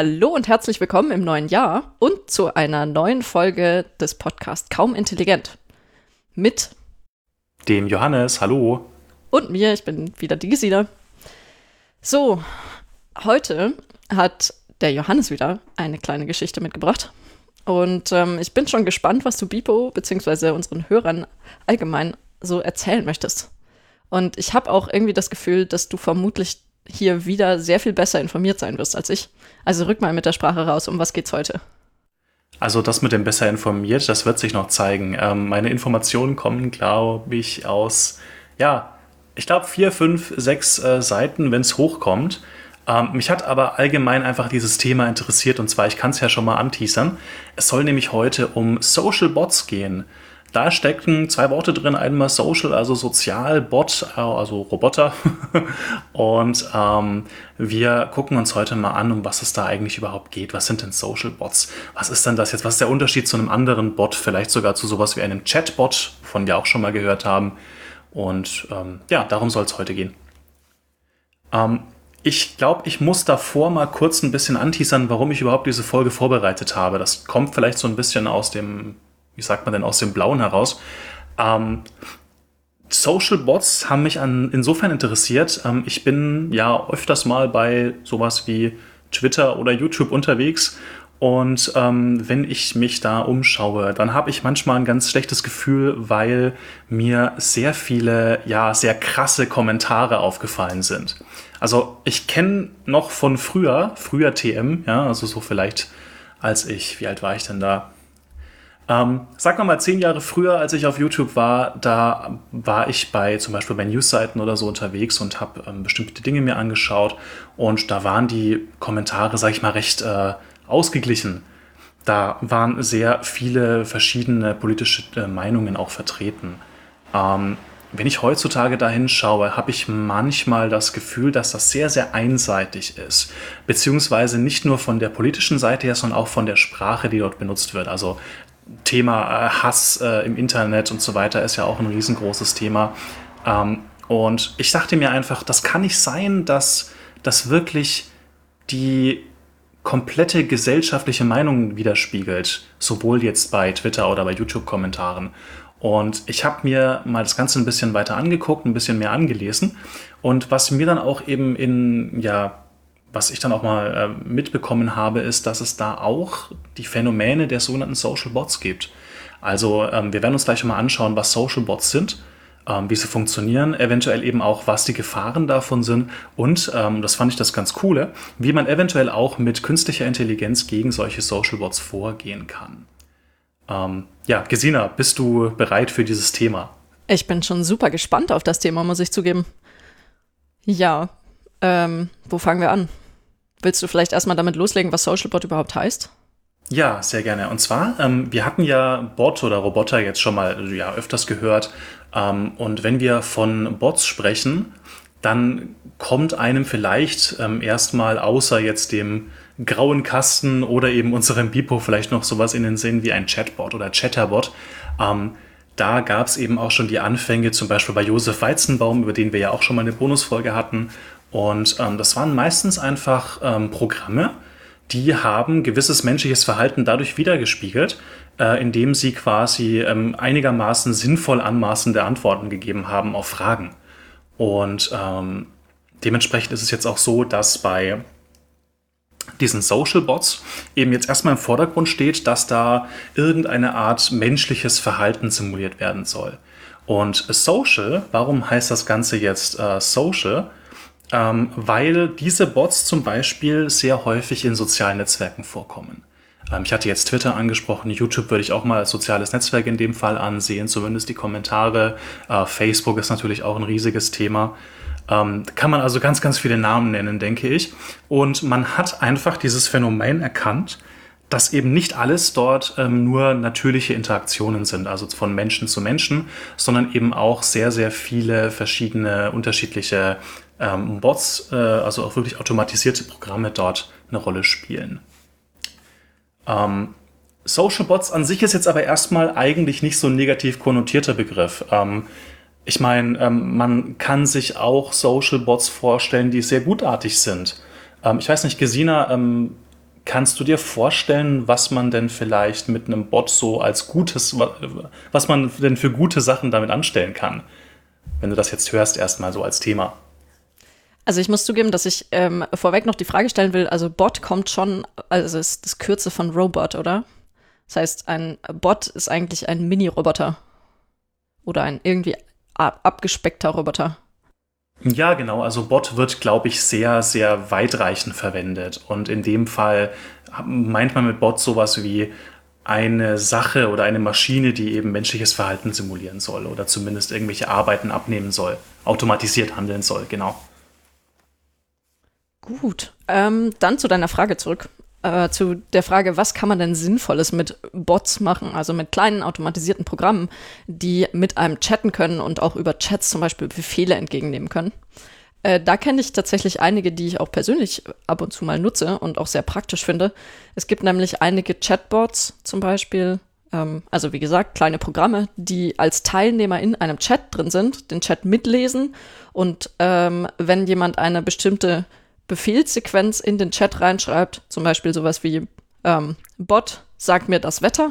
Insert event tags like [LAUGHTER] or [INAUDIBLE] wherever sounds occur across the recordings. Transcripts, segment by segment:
Hallo und herzlich willkommen im neuen Jahr und zu einer neuen Folge des Podcasts Kaum Intelligent. Mit dem Johannes, hallo. Und mir, ich bin wieder die Gesine. So, heute hat der Johannes wieder eine kleine Geschichte mitgebracht. Und ähm, ich bin schon gespannt, was du Bipo bzw. unseren Hörern allgemein so erzählen möchtest. Und ich habe auch irgendwie das Gefühl, dass du vermutlich hier wieder sehr viel besser informiert sein wirst als ich. Also rück mal mit der Sprache raus, um was geht's heute? Also das mit dem besser informiert, das wird sich noch zeigen. Ähm, meine Informationen kommen, glaube ich, aus, ja, ich glaube vier, fünf, sechs äh, Seiten, wenn es hochkommt. Ähm, mich hat aber allgemein einfach dieses Thema interessiert und zwar, ich kann es ja schon mal anteasern. Es soll nämlich heute um Social Bots gehen. Da stecken zwei Worte drin, einmal Social, also Sozial, Bot, also Roboter. [LAUGHS] Und ähm, wir gucken uns heute mal an, um was es da eigentlich überhaupt geht. Was sind denn Social Bots? Was ist denn das jetzt? Was ist der Unterschied zu einem anderen Bot? Vielleicht sogar zu sowas wie einem Chatbot, von wir auch schon mal gehört haben. Und ähm, ja, darum soll es heute gehen. Ähm, ich glaube, ich muss davor mal kurz ein bisschen anteasern, warum ich überhaupt diese Folge vorbereitet habe. Das kommt vielleicht so ein bisschen aus dem wie sagt man denn, aus dem Blauen heraus. Ähm, Social Bots haben mich an, insofern interessiert. Ähm, ich bin ja öfters mal bei sowas wie Twitter oder YouTube unterwegs und ähm, wenn ich mich da umschaue, dann habe ich manchmal ein ganz schlechtes Gefühl, weil mir sehr viele, ja, sehr krasse Kommentare aufgefallen sind. Also ich kenne noch von früher, früher TM, ja, also so vielleicht als ich, wie alt war ich denn da? Ähm, sag mal, zehn Jahre früher, als ich auf YouTube war, da war ich bei zum Beispiel bei Newsseiten oder so unterwegs und habe ähm, bestimmte Dinge mir angeschaut und da waren die Kommentare, sag ich mal, recht äh, ausgeglichen. Da waren sehr viele verschiedene politische äh, Meinungen auch vertreten. Ähm, wenn ich heutzutage da hinschaue, habe ich manchmal das Gefühl, dass das sehr, sehr einseitig ist. Beziehungsweise nicht nur von der politischen Seite her, sondern auch von der Sprache, die dort benutzt wird. Also Thema äh, Hass äh, im Internet und so weiter ist ja auch ein riesengroßes Thema. Ähm, und ich dachte mir einfach, das kann nicht sein, dass das wirklich die komplette gesellschaftliche Meinung widerspiegelt, sowohl jetzt bei Twitter oder bei YouTube-Kommentaren. Und ich habe mir mal das Ganze ein bisschen weiter angeguckt, ein bisschen mehr angelesen. Und was mir dann auch eben in ja, was ich dann auch mal äh, mitbekommen habe, ist, dass es da auch die Phänomene der sogenannten Social Bots gibt. Also ähm, wir werden uns gleich mal anschauen, was Social Bots sind, ähm, wie sie funktionieren, eventuell eben auch, was die Gefahren davon sind und, ähm, das fand ich das ganz coole, wie man eventuell auch mit künstlicher Intelligenz gegen solche Social Bots vorgehen kann. Ähm, ja, Gesina, bist du bereit für dieses Thema? Ich bin schon super gespannt auf das Thema, muss ich zugeben. Ja, ähm, wo fangen wir an? Willst du vielleicht erstmal damit loslegen, was SocialBot überhaupt heißt? Ja, sehr gerne. Und zwar, ähm, wir hatten ja Bot oder Roboter jetzt schon mal ja, öfters gehört. Ähm, und wenn wir von Bots sprechen, dann kommt einem vielleicht ähm, erstmal außer jetzt dem grauen Kasten oder eben unserem Bipo vielleicht noch sowas in den Sinn wie ein Chatbot oder Chatterbot. Ähm, da gab es eben auch schon die Anfänge, zum Beispiel bei Josef Weizenbaum, über den wir ja auch schon mal eine Bonusfolge hatten, und ähm, das waren meistens einfach ähm, Programme, die haben gewisses menschliches Verhalten dadurch wiedergespiegelt, äh, indem sie quasi ähm, einigermaßen sinnvoll anmaßende Antworten gegeben haben auf Fragen. Und ähm, dementsprechend ist es jetzt auch so, dass bei diesen Social Bots eben jetzt erstmal im Vordergrund steht, dass da irgendeine Art menschliches Verhalten simuliert werden soll. Und Social, warum heißt das Ganze jetzt äh, Social? Ähm, weil diese Bots zum Beispiel sehr häufig in sozialen Netzwerken vorkommen. Ähm, ich hatte jetzt Twitter angesprochen, YouTube würde ich auch mal als soziales Netzwerk in dem Fall ansehen, zumindest die Kommentare. Äh, Facebook ist natürlich auch ein riesiges Thema. Ähm, kann man also ganz, ganz viele Namen nennen, denke ich. Und man hat einfach dieses Phänomen erkannt, dass eben nicht alles dort ähm, nur natürliche Interaktionen sind, also von Menschen zu Menschen, sondern eben auch sehr, sehr viele verschiedene unterschiedliche ähm, Bots, äh, also auch wirklich automatisierte Programme dort eine Rolle spielen. Ähm, Social Bots an sich ist jetzt aber erstmal eigentlich nicht so ein negativ konnotierter Begriff. Ähm, ich meine, ähm, man kann sich auch Social Bots vorstellen, die sehr gutartig sind. Ähm, ich weiß nicht, Gesina, ähm, Kannst du dir vorstellen, was man denn vielleicht mit einem Bot so als Gutes, was man denn für gute Sachen damit anstellen kann? Wenn du das jetzt hörst, erstmal so als Thema. Also ich muss zugeben, dass ich ähm, vorweg noch die Frage stellen will, also Bot kommt schon, also ist das Kürze von Robot, oder? Das heißt, ein Bot ist eigentlich ein Mini-Roboter. Oder ein irgendwie abgespeckter Roboter. Ja, genau. Also Bot wird, glaube ich, sehr, sehr weitreichend verwendet. Und in dem Fall meint man mit Bot sowas wie eine Sache oder eine Maschine, die eben menschliches Verhalten simulieren soll oder zumindest irgendwelche Arbeiten abnehmen soll, automatisiert handeln soll, genau. Gut, ähm, dann zu deiner Frage zurück äh, zu der Frage, was kann man denn Sinnvolles mit Bots machen, also mit kleinen automatisierten Programmen, die mit einem chatten können und auch über Chats zum Beispiel Befehle entgegennehmen können. Äh, da kenne ich tatsächlich einige, die ich auch persönlich ab und zu mal nutze und auch sehr praktisch finde. Es gibt nämlich einige Chatbots zum Beispiel, ähm, also wie gesagt, kleine Programme, die als Teilnehmer in einem Chat drin sind, den Chat mitlesen und ähm, wenn jemand eine bestimmte Befehlssequenz in den Chat reinschreibt, zum Beispiel sowas wie ähm, Bot, sag mir das Wetter,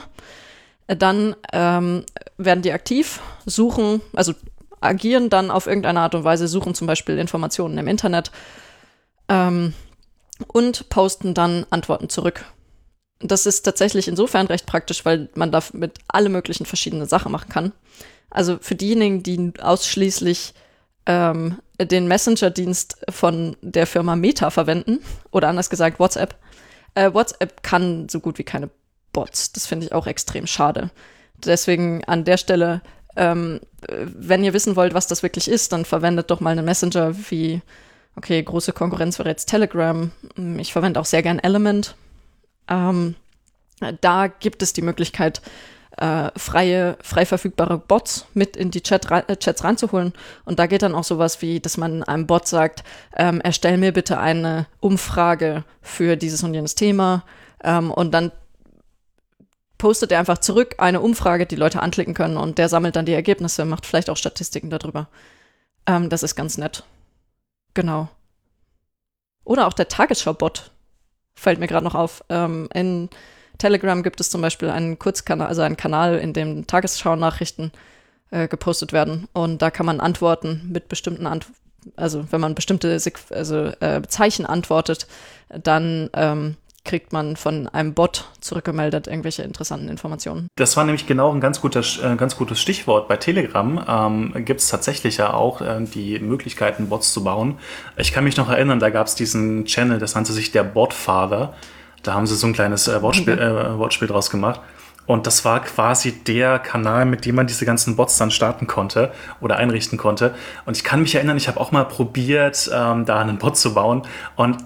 äh, dann ähm, werden die aktiv, suchen, also agieren dann auf irgendeine Art und Weise, suchen zum Beispiel Informationen im Internet ähm, und posten dann Antworten zurück. Das ist tatsächlich insofern recht praktisch, weil man damit alle möglichen verschiedenen Sachen machen kann. Also für diejenigen, die ausschließlich ähm, den Messenger-Dienst von der Firma Meta verwenden oder anders gesagt WhatsApp. Äh, WhatsApp kann so gut wie keine Bots. Das finde ich auch extrem schade. Deswegen an der Stelle, ähm, wenn ihr wissen wollt, was das wirklich ist, dann verwendet doch mal einen Messenger wie, okay, große Konkurrenz wäre jetzt Telegram. Ich verwende auch sehr gern Element. Ähm, da gibt es die Möglichkeit, äh, freie, frei verfügbare Bots mit in die Chat äh, Chats reinzuholen. Und da geht dann auch sowas wie, dass man einem Bot sagt, ähm, erstell mir bitte eine Umfrage für dieses und jenes Thema. Ähm, und dann postet er einfach zurück eine Umfrage, die Leute anklicken können und der sammelt dann die Ergebnisse, macht vielleicht auch Statistiken darüber. Ähm, das ist ganz nett. Genau. Oder auch der Tagesschau-Bot fällt mir gerade noch auf. Ähm, in Telegram gibt es zum Beispiel einen Kurzkanal, also einen Kanal, in dem Tagesschau-Nachrichten äh, gepostet werden. Und da kann man antworten mit bestimmten Ant also wenn man bestimmte Sequ also, äh, Zeichen antwortet, dann ähm, kriegt man von einem Bot zurückgemeldet irgendwelche interessanten Informationen. Das war nämlich genau ein ganz, guter, äh, ganz gutes Stichwort. Bei Telegram ähm, gibt es tatsächlich ja auch äh, die Möglichkeiten, Bots zu bauen. Ich kann mich noch erinnern, da gab es diesen Channel, das nannte sich der Botfather. Da haben sie so ein kleines äh, Wortspiel, mhm. äh, Wortspiel draus gemacht. Und das war quasi der Kanal, mit dem man diese ganzen Bots dann starten konnte oder einrichten konnte. Und ich kann mich erinnern, ich habe auch mal probiert, ähm, da einen Bot zu bauen. Und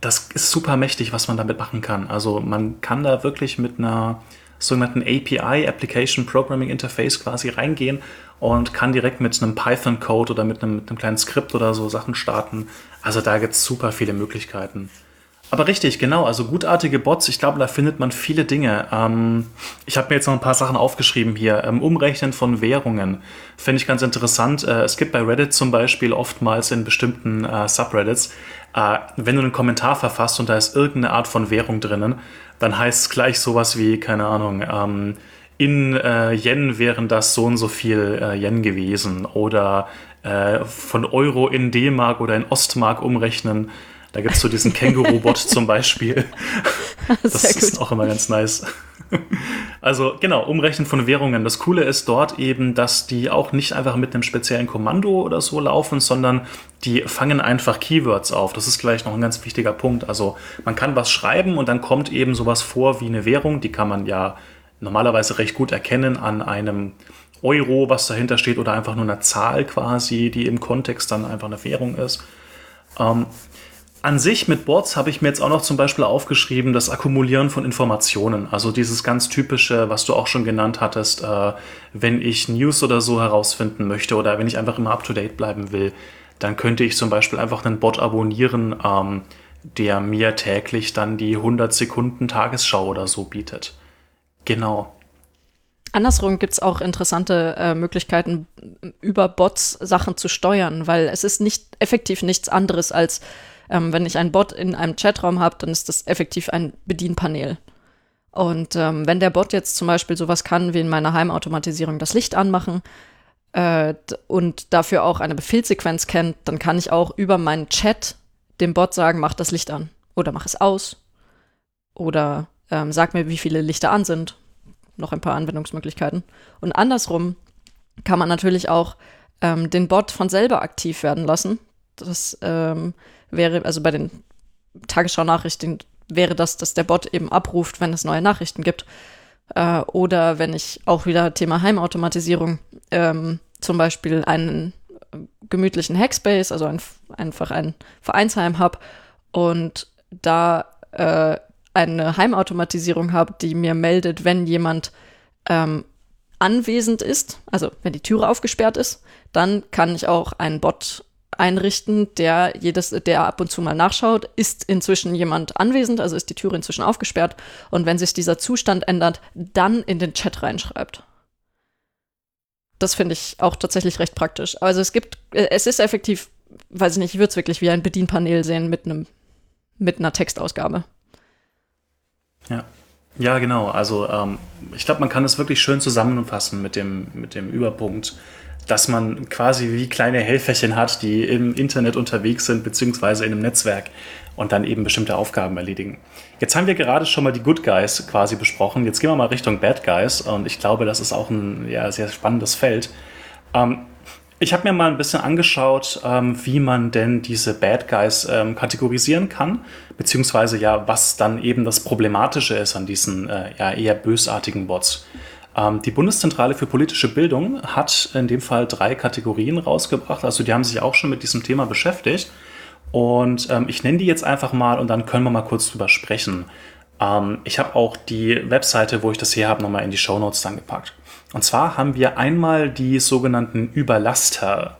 das ist super mächtig, was man damit machen kann. Also man kann da wirklich mit einer sogenannten API, Application Programming Interface, quasi reingehen und kann direkt mit einem Python-Code oder mit einem, mit einem kleinen Skript oder so Sachen starten. Also da gibt es super viele Möglichkeiten. Aber richtig, genau. Also gutartige Bots, ich glaube, da findet man viele Dinge. Ähm, ich habe mir jetzt noch ein paar Sachen aufgeschrieben hier. Ähm, Umrechnen von Währungen finde ich ganz interessant. Äh, es gibt bei Reddit zum Beispiel oftmals in bestimmten äh, Subreddits, äh, wenn du einen Kommentar verfasst und da ist irgendeine Art von Währung drinnen, dann heißt es gleich sowas wie, keine Ahnung, ähm, in äh, Yen wären das so und so viel äh, Yen gewesen oder äh, von Euro in D-Mark oder in Ostmark umrechnen da gibt es so diesen Känguru-Bot [LAUGHS] zum Beispiel. Das ist auch immer ganz nice. Also genau, Umrechnen von Währungen. Das Coole ist dort eben, dass die auch nicht einfach mit einem speziellen Kommando oder so laufen, sondern die fangen einfach Keywords auf. Das ist gleich noch ein ganz wichtiger Punkt. Also man kann was schreiben und dann kommt eben sowas vor wie eine Währung. Die kann man ja normalerweise recht gut erkennen an einem Euro, was dahinter steht, oder einfach nur einer Zahl quasi, die im Kontext dann einfach eine Währung ist. Ähm, an sich mit Bots habe ich mir jetzt auch noch zum Beispiel aufgeschrieben, das Akkumulieren von Informationen. Also dieses ganz typische, was du auch schon genannt hattest, äh, wenn ich News oder so herausfinden möchte oder wenn ich einfach immer up-to-date bleiben will, dann könnte ich zum Beispiel einfach einen Bot abonnieren, ähm, der mir täglich dann die 100 Sekunden Tagesschau oder so bietet. Genau. Andersrum gibt es auch interessante äh, Möglichkeiten, über Bots Sachen zu steuern, weil es ist nicht effektiv nichts anderes als Ähm, wenn ich einen Bot in einem Chatraum habe, dann ist das effektiv ein Bedienpanel. Und ähm, wenn der Bot jetzt zum Beispiel sowas kann, wie in meiner Heimautomatisierung das Licht anmachen äh, und dafür auch eine Befehlsequenz kennt, dann kann ich auch über meinen Chat dem Bot sagen, mach das Licht an oder mach es aus oder ähm, sag mir, wie viele Lichter an sind. Noch ein paar Anwendungsmöglichkeiten. Und andersrum kann man natürlich auch ähm, den Bot von selber aktiv werden lassen. Das ähm, wäre, also bei den Tagesschau-Nachrichten wäre das, dass der Bot eben abruft, wenn es neue Nachrichten gibt. Äh, oder wenn ich auch wieder Thema Heimautomatisierung, ähm, zum Beispiel einen gemütlichen Hackspace, also ein, einfach ein Vereinsheim habe und da äh, eine Heimautomatisierung habe, die mir meldet, wenn jemand ähm, anwesend ist, also wenn die Türe aufgesperrt ist, dann kann ich auch einen Bot einrichten, der jedes, der ab und zu mal nachschaut, ist inzwischen jemand anwesend, also ist die Türe inzwischen aufgesperrt und wenn sich dieser Zustand ändert, dann in den Chat reinschreibt. Das finde ich auch tatsächlich recht praktisch. Also es gibt, äh, es ist effektiv, weiß ich nicht, ich würde es wirklich wie ein Bedienpanel sehen mit einem, mit einer Textausgabe. Ja. Ja, genau. Also ähm, ich glaube, man kann es wirklich schön zusammenfassen mit dem, mit dem Überpunkt, dass man quasi wie kleine Helferchen hat, die im Internet unterwegs sind, beziehungsweise in einem Netzwerk und dann eben bestimmte Aufgaben erledigen. Jetzt haben wir gerade schon mal die Good Guys quasi besprochen. Jetzt gehen wir mal Richtung Bad Guys und ich glaube, das ist auch ein ja, sehr spannendes Feld. Ähm, ich habe mir mal ein bisschen angeschaut, ähm, wie man denn diese Bad Guys ähm, kategorisieren kann, beziehungsweise ja, was dann eben das Problematische ist an diesen äh, ja, eher bösartigen Bots. Ähm, die Bundeszentrale für politische Bildung hat in dem Fall drei Kategorien rausgebracht, also die haben sich auch schon mit diesem Thema beschäftigt. Und ähm, ich nenne die jetzt einfach mal und dann können wir mal kurz drüber sprechen. Ähm, ich habe auch die Webseite, wo ich das her habe, nochmal in die Show Notes dann gepackt. Und zwar haben wir einmal die sogenannten Überlaster.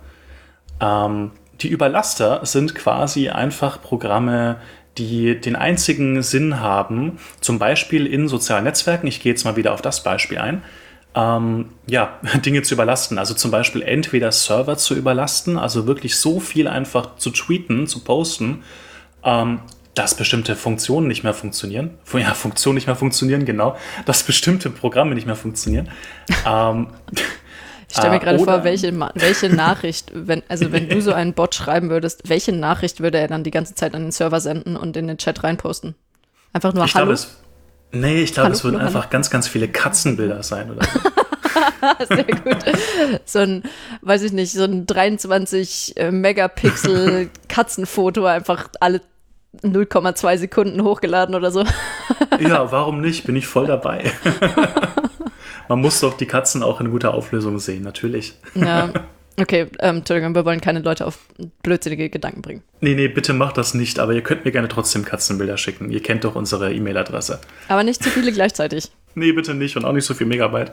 Ähm, die Überlaster sind quasi einfach Programme, die den einzigen Sinn haben, zum Beispiel in sozialen Netzwerken, ich gehe jetzt mal wieder auf das Beispiel ein, ähm, ja, [LAUGHS] Dinge zu überlasten. Also zum Beispiel entweder Server zu überlasten, also wirklich so viel einfach zu tweeten, zu posten, ähm, dass bestimmte Funktionen nicht mehr funktionieren. Ja, Funktionen nicht mehr funktionieren, genau. Dass bestimmte Programme nicht mehr funktionieren. ähm, [LAUGHS] ich stelle mir äh, gerade vor, welche, welche [LAUGHS] Nachricht, wenn, also wenn du so einen Bot schreiben würdest, welche Nachricht würde er dann die ganze Zeit an den Server senden und in den Chat reinposten? Einfach nur ich Hallo? Glaub, es, nee, ich glaube, es würden einfach Hallo? ganz, ganz viele Katzenbilder sein oder so. [LAUGHS] Sehr gut. So ein, weiß ich nicht, so ein 23 äh, Megapixel [LAUGHS] Katzenfoto einfach alle 0,2 Sekunden hochgeladen oder so. ja, warum nicht? Bin ich voll dabei. Man muss doch die Katzen auch in guter Auflösung sehen, natürlich. Ja. [LAUGHS] Okay, ähm, Entschuldigung, wir wollen keine Leute auf blödsinnige Gedanken bringen. Nee, nee, bitte macht das nicht, aber ihr könnt mir gerne trotzdem Katzenbilder schicken. Ihr kennt doch unsere E-Mail-Adresse. Aber nicht zu viele gleichzeitig. [LAUGHS] Nee, bitte nicht und auch nicht so viel Megabyte.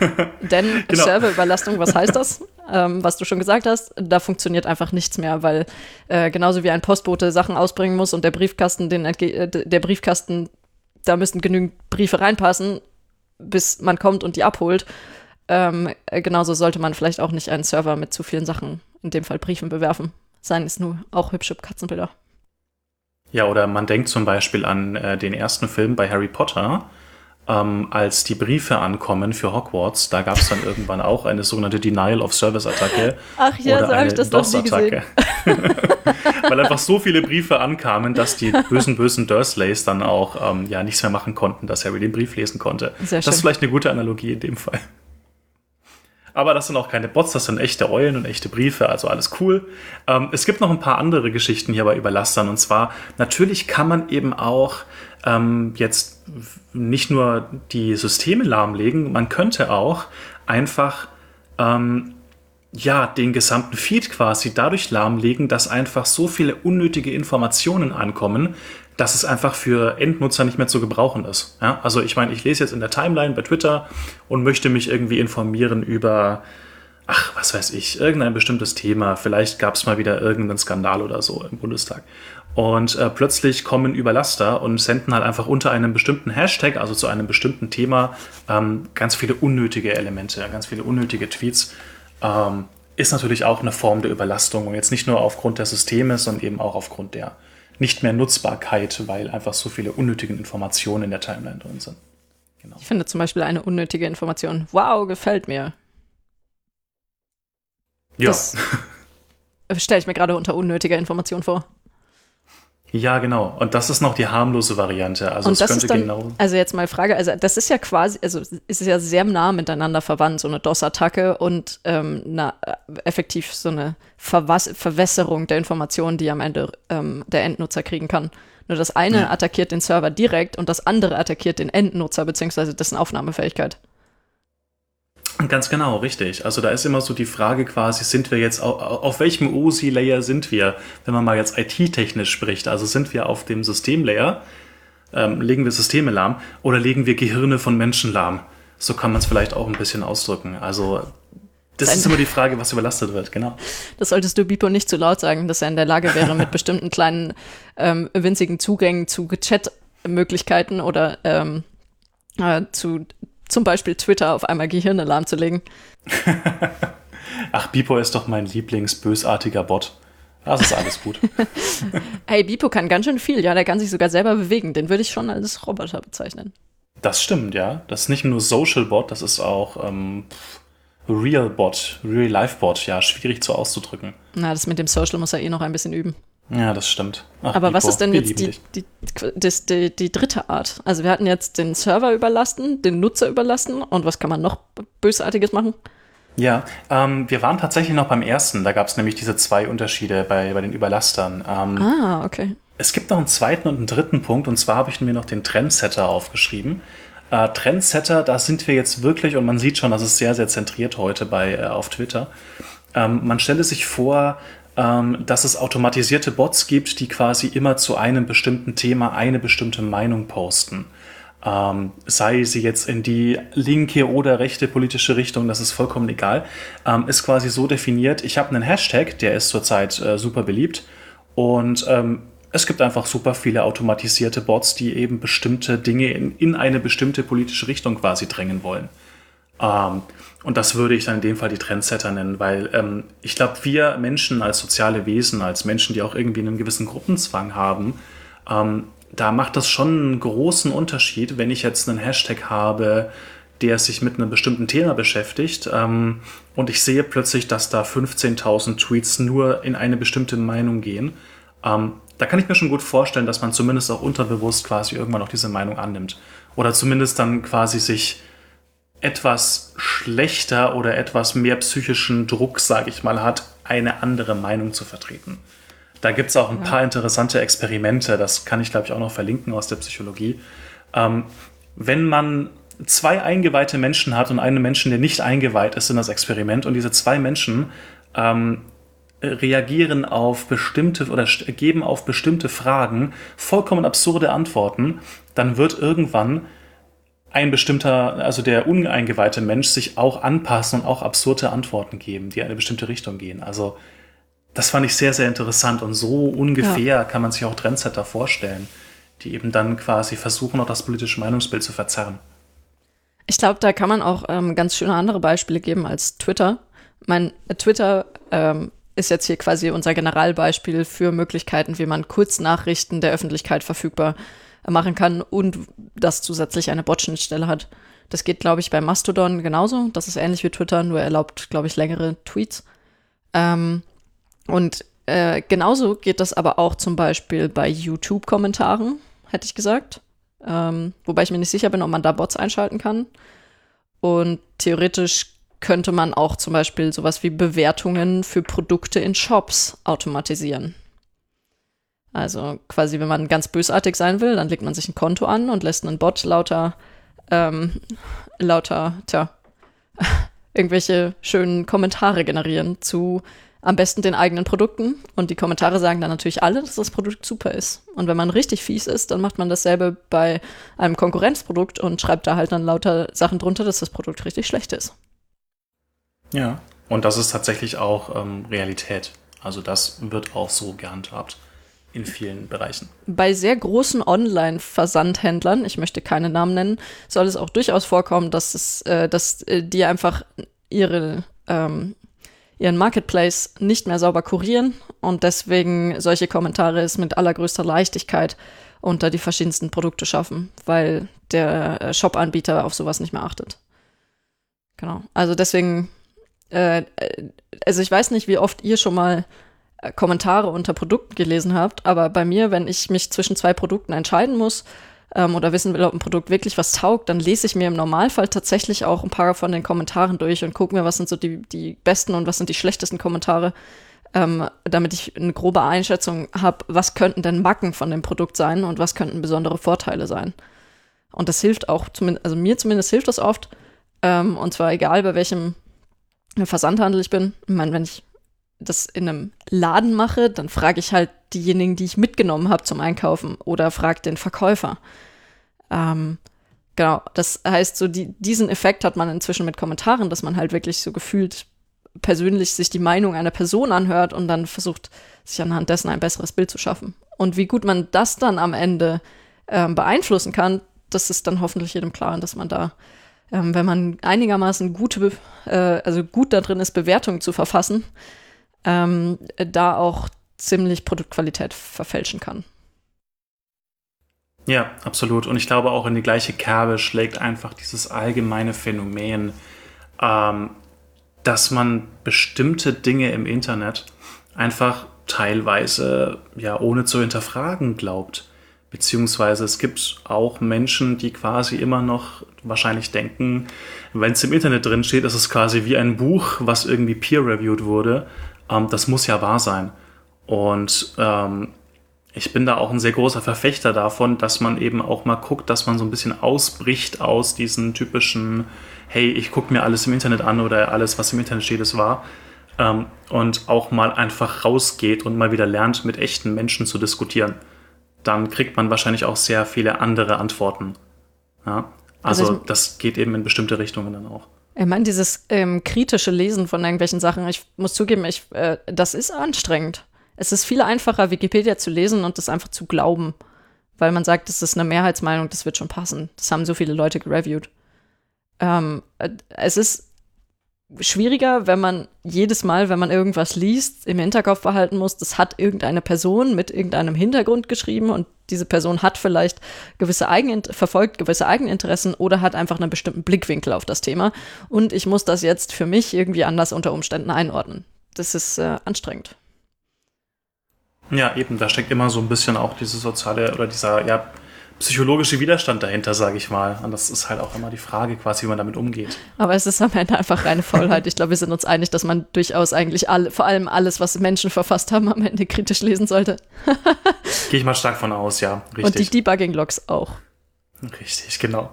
[LAUGHS] Denn genau. Serverüberlastung, was heißt das? ähm, was du schon gesagt hast, da funktioniert einfach nichts mehr, weil äh, genauso wie ein Postbote Sachen ausbringen muss und der Briefkasten, den, äh, der Briefkasten, da müssen genügend Briefe reinpassen, bis man kommt und die abholt. Ähm, äh, genauso sollte man vielleicht auch nicht einen Server mit zu vielen Sachen, in dem Fall Briefen, bewerfen. Seien es nur auch hübsche Katzenbilder. Ja, oder man denkt zum Beispiel an äh, den ersten Film bei Harry Potter ähm, als die Briefe ankommen für Hogwarts, da gab es dann irgendwann auch eine sogenannte Denial of Service Attacke. Ach ja, so habe ich das DOS -Attacke. [LAUGHS] Weil einfach so viele Briefe ankamen, dass die bösen, bösen Dursleys dann auch ähm, ja nichts mehr machen konnten, dass Harry den Brief lesen konnte. Sehr das schön. ist vielleicht eine gute Analogie in dem Fall. Aber das sind auch keine Bots, das sind echte Eulen und echte Briefe, also alles cool. Ähm, es gibt noch ein paar andere Geschichten hier bei Überlastern. Und zwar, natürlich kann man eben auch ähm, jetzt nicht nur die Systeme lahmlegen, man könnte auch einfach ähm, ja, den gesamten Feed quasi dadurch lahmlegen, dass einfach so viele unnötige Informationen ankommen, dass es einfach für Endnutzer nicht mehr zu gebrauchen ist. Ja? Also ich meine, ich lese jetzt in der Timeline bei Twitter und möchte mich irgendwie informieren über, ach, was weiß ich, irgendein bestimmtes Thema. Vielleicht gab es mal wieder irgendeinen Skandal oder so im Bundestag. Und äh, plötzlich kommen Überlaster und senden halt einfach unter einem bestimmten Hashtag, also zu einem bestimmten Thema, ähm, ganz viele unnötige Elemente, ganz viele unnötige Tweets. Ähm, ist natürlich auch eine Form der Überlastung und jetzt nicht nur aufgrund der Systeme, sondern eben auch aufgrund der nicht mehr Nutzbarkeit, weil einfach so viele unnötige Informationen in der Timeline drin sind. Genau. Ich finde zum Beispiel eine unnötige Information. Wow, gefällt mir. Ja. Das [LAUGHS] stelle ich mir gerade unter unnötiger Information vor. Ja, genau. Und das ist noch die harmlose Variante. Also und das könnte dann, genau. Also jetzt mal Frage, also das ist ja quasi, also ist ja sehr nah miteinander verwandt, so eine DOS-Attacke und ähm, na, äh, effektiv so eine Verwas Verwässerung der Informationen, die am Ende ähm, der Endnutzer kriegen kann. Nur das eine ja. attackiert den Server direkt und das andere attackiert den Endnutzer bzw. dessen Aufnahmefähigkeit. Ganz genau, richtig. Also da ist immer so die Frage quasi, sind wir jetzt, auf, auf welchem OSI-Layer sind wir, wenn man mal jetzt IT-technisch spricht? Also sind wir auf dem Systemlayer, ähm, legen wir Systeme lahm oder legen wir Gehirne von Menschen lahm? So kann man es vielleicht auch ein bisschen ausdrücken. Also das ist immer die Frage, was überlastet wird, genau. Das solltest du Bipo nicht zu laut sagen, dass er in der Lage wäre, mit [LAUGHS] bestimmten kleinen ähm, winzigen Zugängen zu Chat-Möglichkeiten oder ähm, äh, zu zum Beispiel Twitter auf einmal Gehirne lahmzulegen. [LAUGHS] Ach, Bipo ist doch mein Lieblingsbösartiger Bot. Das ist alles gut. [LAUGHS] hey, Bipo kann ganz schön viel, ja, der kann sich sogar selber bewegen. Den würde ich schon als Roboter bezeichnen. Das stimmt, ja. Das ist nicht nur Social Bot, das ist auch ähm, Real Bot, Real Life Bot, ja, schwierig zu auszudrücken. Na, das mit dem Social muss er eh noch ein bisschen üben. Ja, das stimmt. Ach, Aber was ist denn jetzt die, die, die, die, dritte Art? Also wir hatten jetzt den Server überlassen, den Nutzer überlassen und was kann man noch Bösartiges machen? Ja, ähm, wir waren tatsächlich noch beim ersten. Da gab es nämlich diese zwei Unterschiede bei, bei den Überlastern. Ähm, ah, okay. Es gibt noch einen zweiten und einen dritten Punkt und zwar habe ich mir noch den Trendsetter aufgeschrieben. Äh, Trendsetter, da sind wir jetzt wirklich und man sieht schon, das ist sehr, sehr zentriert heute bei, äh, auf Twitter. Ähm, man stelle sich vor, dass es automatisierte Bots gibt, die quasi immer zu einem bestimmten Thema eine bestimmte Meinung posten. Ähm, sei sie jetzt in die linke oder rechte politische Richtung, das ist vollkommen egal, ähm, ist quasi so definiert, ich habe einen Hashtag, der ist zurzeit äh, super beliebt und ähm, es gibt einfach super viele automatisierte Bots, die eben bestimmte Dinge in, in eine bestimmte politische Richtung quasi drängen wollen. Und das würde ich dann in dem Fall die Trendsetter nennen, weil ähm, ich glaube, wir Menschen als soziale Wesen, als Menschen, die auch irgendwie einen gewissen Gruppenzwang haben, ähm, da macht das schon einen großen Unterschied, wenn ich jetzt einen Hashtag habe, der sich mit einem bestimmten Thema beschäftigt ähm, und ich sehe plötzlich, dass da 15.000 Tweets nur in eine bestimmte Meinung gehen. Ähm, da kann ich mir schon gut vorstellen, dass man zumindest auch unterbewusst quasi irgendwann auch diese Meinung annimmt. Oder zumindest dann quasi sich etwas schlechter oder etwas mehr psychischen Druck, sage ich mal, hat, eine andere Meinung zu vertreten. Da gibt es auch ein ja. paar interessante Experimente, das kann ich, glaube ich, auch noch verlinken aus der Psychologie. Ähm, wenn man zwei eingeweihte Menschen hat und einen Menschen, der nicht eingeweiht ist in das Experiment, und diese zwei Menschen ähm, reagieren auf bestimmte oder geben auf bestimmte Fragen vollkommen absurde Antworten, dann wird irgendwann ein bestimmter, also der uneingeweihte Mensch sich auch anpassen und auch absurde Antworten geben, die in eine bestimmte Richtung gehen. Also das fand ich sehr, sehr interessant und so ungefähr ja. kann man sich auch Trendsetter vorstellen, die eben dann quasi versuchen, auch das politische Meinungsbild zu verzerren. Ich glaube, da kann man auch ähm, ganz schöne andere Beispiele geben als Twitter. Mein äh, Twitter ähm, ist jetzt hier quasi unser Generalbeispiel für Möglichkeiten, wie man Kurznachrichten der Öffentlichkeit verfügbar machen kann und das zusätzlich eine Bot-Schnittstelle hat. Das geht, glaube ich, bei Mastodon genauso. Das ist ähnlich wie Twitter, nur erlaubt, glaube ich, längere Tweets. Ähm, und äh, genauso geht das aber auch zum Beispiel bei YouTube-Kommentaren, hätte ich gesagt. Ähm, wobei ich mir nicht sicher bin, ob man da Bots einschalten kann. Und theoretisch könnte man auch zum Beispiel sowas wie Bewertungen für Produkte in Shops automatisieren. Also quasi, wenn man ganz bösartig sein will, dann legt man sich ein Konto an und lässt einen Bot lauter, ähm, lauter, tja, [LAUGHS] irgendwelche schönen Kommentare generieren zu am besten den eigenen Produkten. Und die Kommentare sagen dann natürlich alle, dass das Produkt super ist. Und wenn man richtig fies ist, dann macht man dasselbe bei einem Konkurrenzprodukt und schreibt da halt dann lauter Sachen drunter, dass das Produkt richtig schlecht ist. Ja, und das ist tatsächlich auch ähm, Realität. Also das wird auch so gehandhabt in vielen Bereichen. Bei sehr großen Online-Versandhändlern, ich möchte keine Namen nennen, soll es auch durchaus vorkommen, dass, es, äh, dass äh, die einfach ihre, ähm, ihren Marketplace nicht mehr sauber kurieren und deswegen solche Kommentare es mit allergrößter Leichtigkeit unter die verschiedensten Produkte schaffen, weil der äh, Shop-Anbieter auf sowas nicht mehr achtet. Genau. Also deswegen, äh, äh, also ich weiß nicht, wie oft ihr schon mal Kommentare unter Produkten gelesen habt, aber bei mir, wenn ich mich zwischen zwei Produkten entscheiden muss ähm, oder wissen will, ob ein Produkt wirklich was taugt, dann lese ich mir im Normalfall tatsächlich auch ein paar von den Kommentaren durch und gucke mir, was sind so die, die besten und was sind die schlechtesten Kommentare ähm, damit ich eine grobe Einschätzung habe, was könnten denn Macken von dem Produkt sein und was könnten besondere Vorteile sein. Und das hilft auch, also mir zumindest hilft das oft. Ähm, und zwar egal, bei welchem Versandhandel ich bin. Ich meine, wenn ich das in einem Laden mache, dann frage ich halt diejenigen, die ich mitgenommen habe zum Einkaufen oder frage den Verkäufer. Ähm, genau, das heißt, so die, diesen Effekt hat man inzwischen mit Kommentaren, dass man halt wirklich so gefühlt persönlich sich die Meinung einer Person anhört und dann versucht, sich anhand dessen ein besseres Bild zu schaffen. Und wie gut man das dann am Ende ähm, beeinflussen kann, das ist dann hoffentlich jedem klar, dass man da, ähm, wenn man einigermaßen gute, äh, also gut da drin ist, Bewertungen zu verfassen, ähm, da auch ziemlich Produktqualität verfälschen kann. Ja, absolut. Und ich glaube auch in die gleiche Kerbe schlägt einfach dieses allgemeine Phänomen, ähm, dass man bestimmte Dinge im Internet einfach teilweise ja ohne zu hinterfragen glaubt. Beziehungsweise es gibt auch Menschen, die quasi immer noch wahrscheinlich denken, wenn es im Internet drin steht, ist es quasi wie ein Buch, was irgendwie peer-reviewed wurde. Ähm, das muss ja wahr sein. Und ähm, ich bin da auch ein sehr großer Verfechter davon, dass man eben auch mal guckt, dass man so ein bisschen ausbricht aus diesen typischen hey, ich gucke mir alles im Internet an oder alles, was im Internet steht, ist wahr. Ähm, und auch mal einfach rausgeht und mal wieder lernt, mit echten Menschen zu diskutieren. Dann kriegt man wahrscheinlich auch sehr viele andere Antworten. Ja? Also, also das geht eben in bestimmte Richtungen dann auch. Ich meine, dieses ähm, kritische Lesen von irgendwelchen Sachen, ich muss zugeben, ich, äh, das ist anstrengend. Es ist viel einfacher, Wikipedia zu lesen und das einfach zu glauben. Weil man sagt, das ist eine Mehrheitsmeinung, das wird schon passen. Das haben so viele Leute gereviewt. Ähm, äh, es ist schwieriger, wenn man jedes Mal, wenn man irgendwas liest, im Hinterkopf behalten muss, das hat irgendeine Person mit irgendeinem Hintergrund geschrieben und diese Person hat vielleicht gewisse Eigen verfolgt gewisse Eigeninteressen oder hat einfach einen bestimmten Blickwinkel auf das Thema und ich muss das jetzt für mich irgendwie anders unter Umständen einordnen. Das ist äh, anstrengend. Ja, eben, da steckt immer so ein bisschen auch diese soziale oder dieser, ja, psychologische Widerstand dahinter, sage ich mal. Und das ist halt auch immer die Frage, quasi, wie man damit umgeht. Aber es ist am Ende einfach reine Faulheit. Ich glaube, wir sind uns einig, dass man durchaus eigentlich alle, vor allem alles, was Menschen verfasst haben, am Ende kritisch lesen sollte. [LAUGHS] Gehe ich mal stark von aus, ja. Richtig. Und die Debugging-Logs auch. Richtig, genau.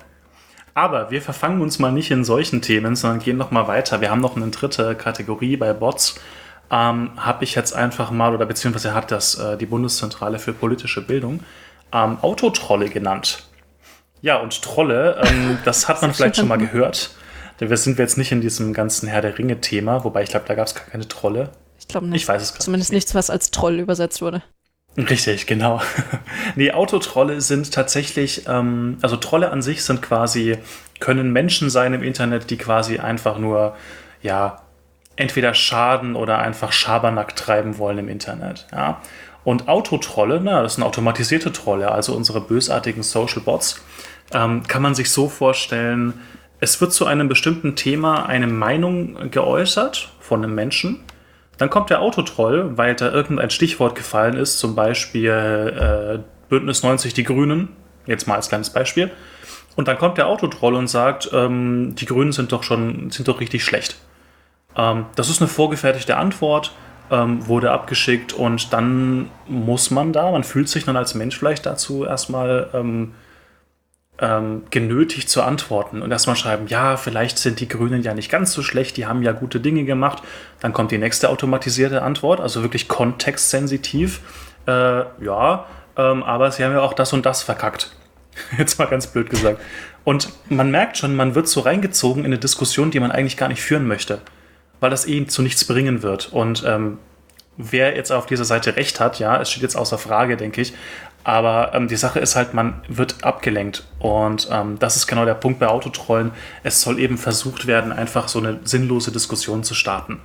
Aber wir verfangen uns mal nicht in solchen Themen, sondern gehen noch mal weiter. Wir haben noch eine dritte Kategorie bei Bots. Ähm, habe ich jetzt einfach mal, oder beziehungsweise hat das äh, die Bundeszentrale für politische Bildung ähm, Autotrolle genannt. Ja, und Trolle, ähm, [LAUGHS] das hat man vielleicht schon mal gehört. Da sind wir jetzt nicht in diesem ganzen Herr der Ringe-Thema, wobei ich glaube, da gab es gar keine Trolle. Ich glaube nicht. Ich weiß es gar Zumindest nicht. nichts, was als Troll übersetzt wurde. Richtig, genau. [LAUGHS] nee, Autotrolle sind tatsächlich, ähm, also Trolle an sich sind quasi, können Menschen sein im Internet, die quasi einfach nur, ja, entweder Schaden oder einfach Schabernack treiben wollen im Internet. Ja. Und Autotrolle, na, das sind automatisierte Trolle, also unsere bösartigen Social Bots, ähm, kann man sich so vorstellen, es wird zu einem bestimmten Thema eine Meinung geäußert von einem Menschen. Dann kommt der Autotroll, weil da irgendein Stichwort gefallen ist, zum Beispiel äh, Bündnis 90 Die Grünen, jetzt mal als kleines Beispiel. Und dann kommt der Autotroll und sagt, ähm, die Grünen sind doch schon, sind doch richtig schlecht. Ähm, das ist eine vorgefertigte Antwort ähm, wurde abgeschickt und dann muss man da, man fühlt sich dann als Mensch vielleicht dazu erstmal ähm, ähm, genötigt zu antworten und erstmal schreiben, ja, vielleicht sind die Grünen ja nicht ganz so schlecht, die haben ja gute Dinge gemacht. Dann kommt die nächste automatisierte Antwort, also wirklich kontextsensitiv. Äh, ja, ähm, aber sie haben ja auch das und das verkackt. [LAUGHS] Jetzt mal ganz blöd gesagt. Und man merkt schon, man wird so reingezogen in eine Diskussion, die man eigentlich gar nicht führen möchte weil das eh zu nichts bringen wird. Und ähm, wer jetzt auf dieser Seite recht hat, ja, es steht jetzt außer Frage, denke ich. Aber ähm, die Sache ist halt, man wird abgelenkt. Und ähm, das ist genau der Punkt bei Autotrollen. Es soll eben versucht werden, einfach so eine sinnlose Diskussion zu starten.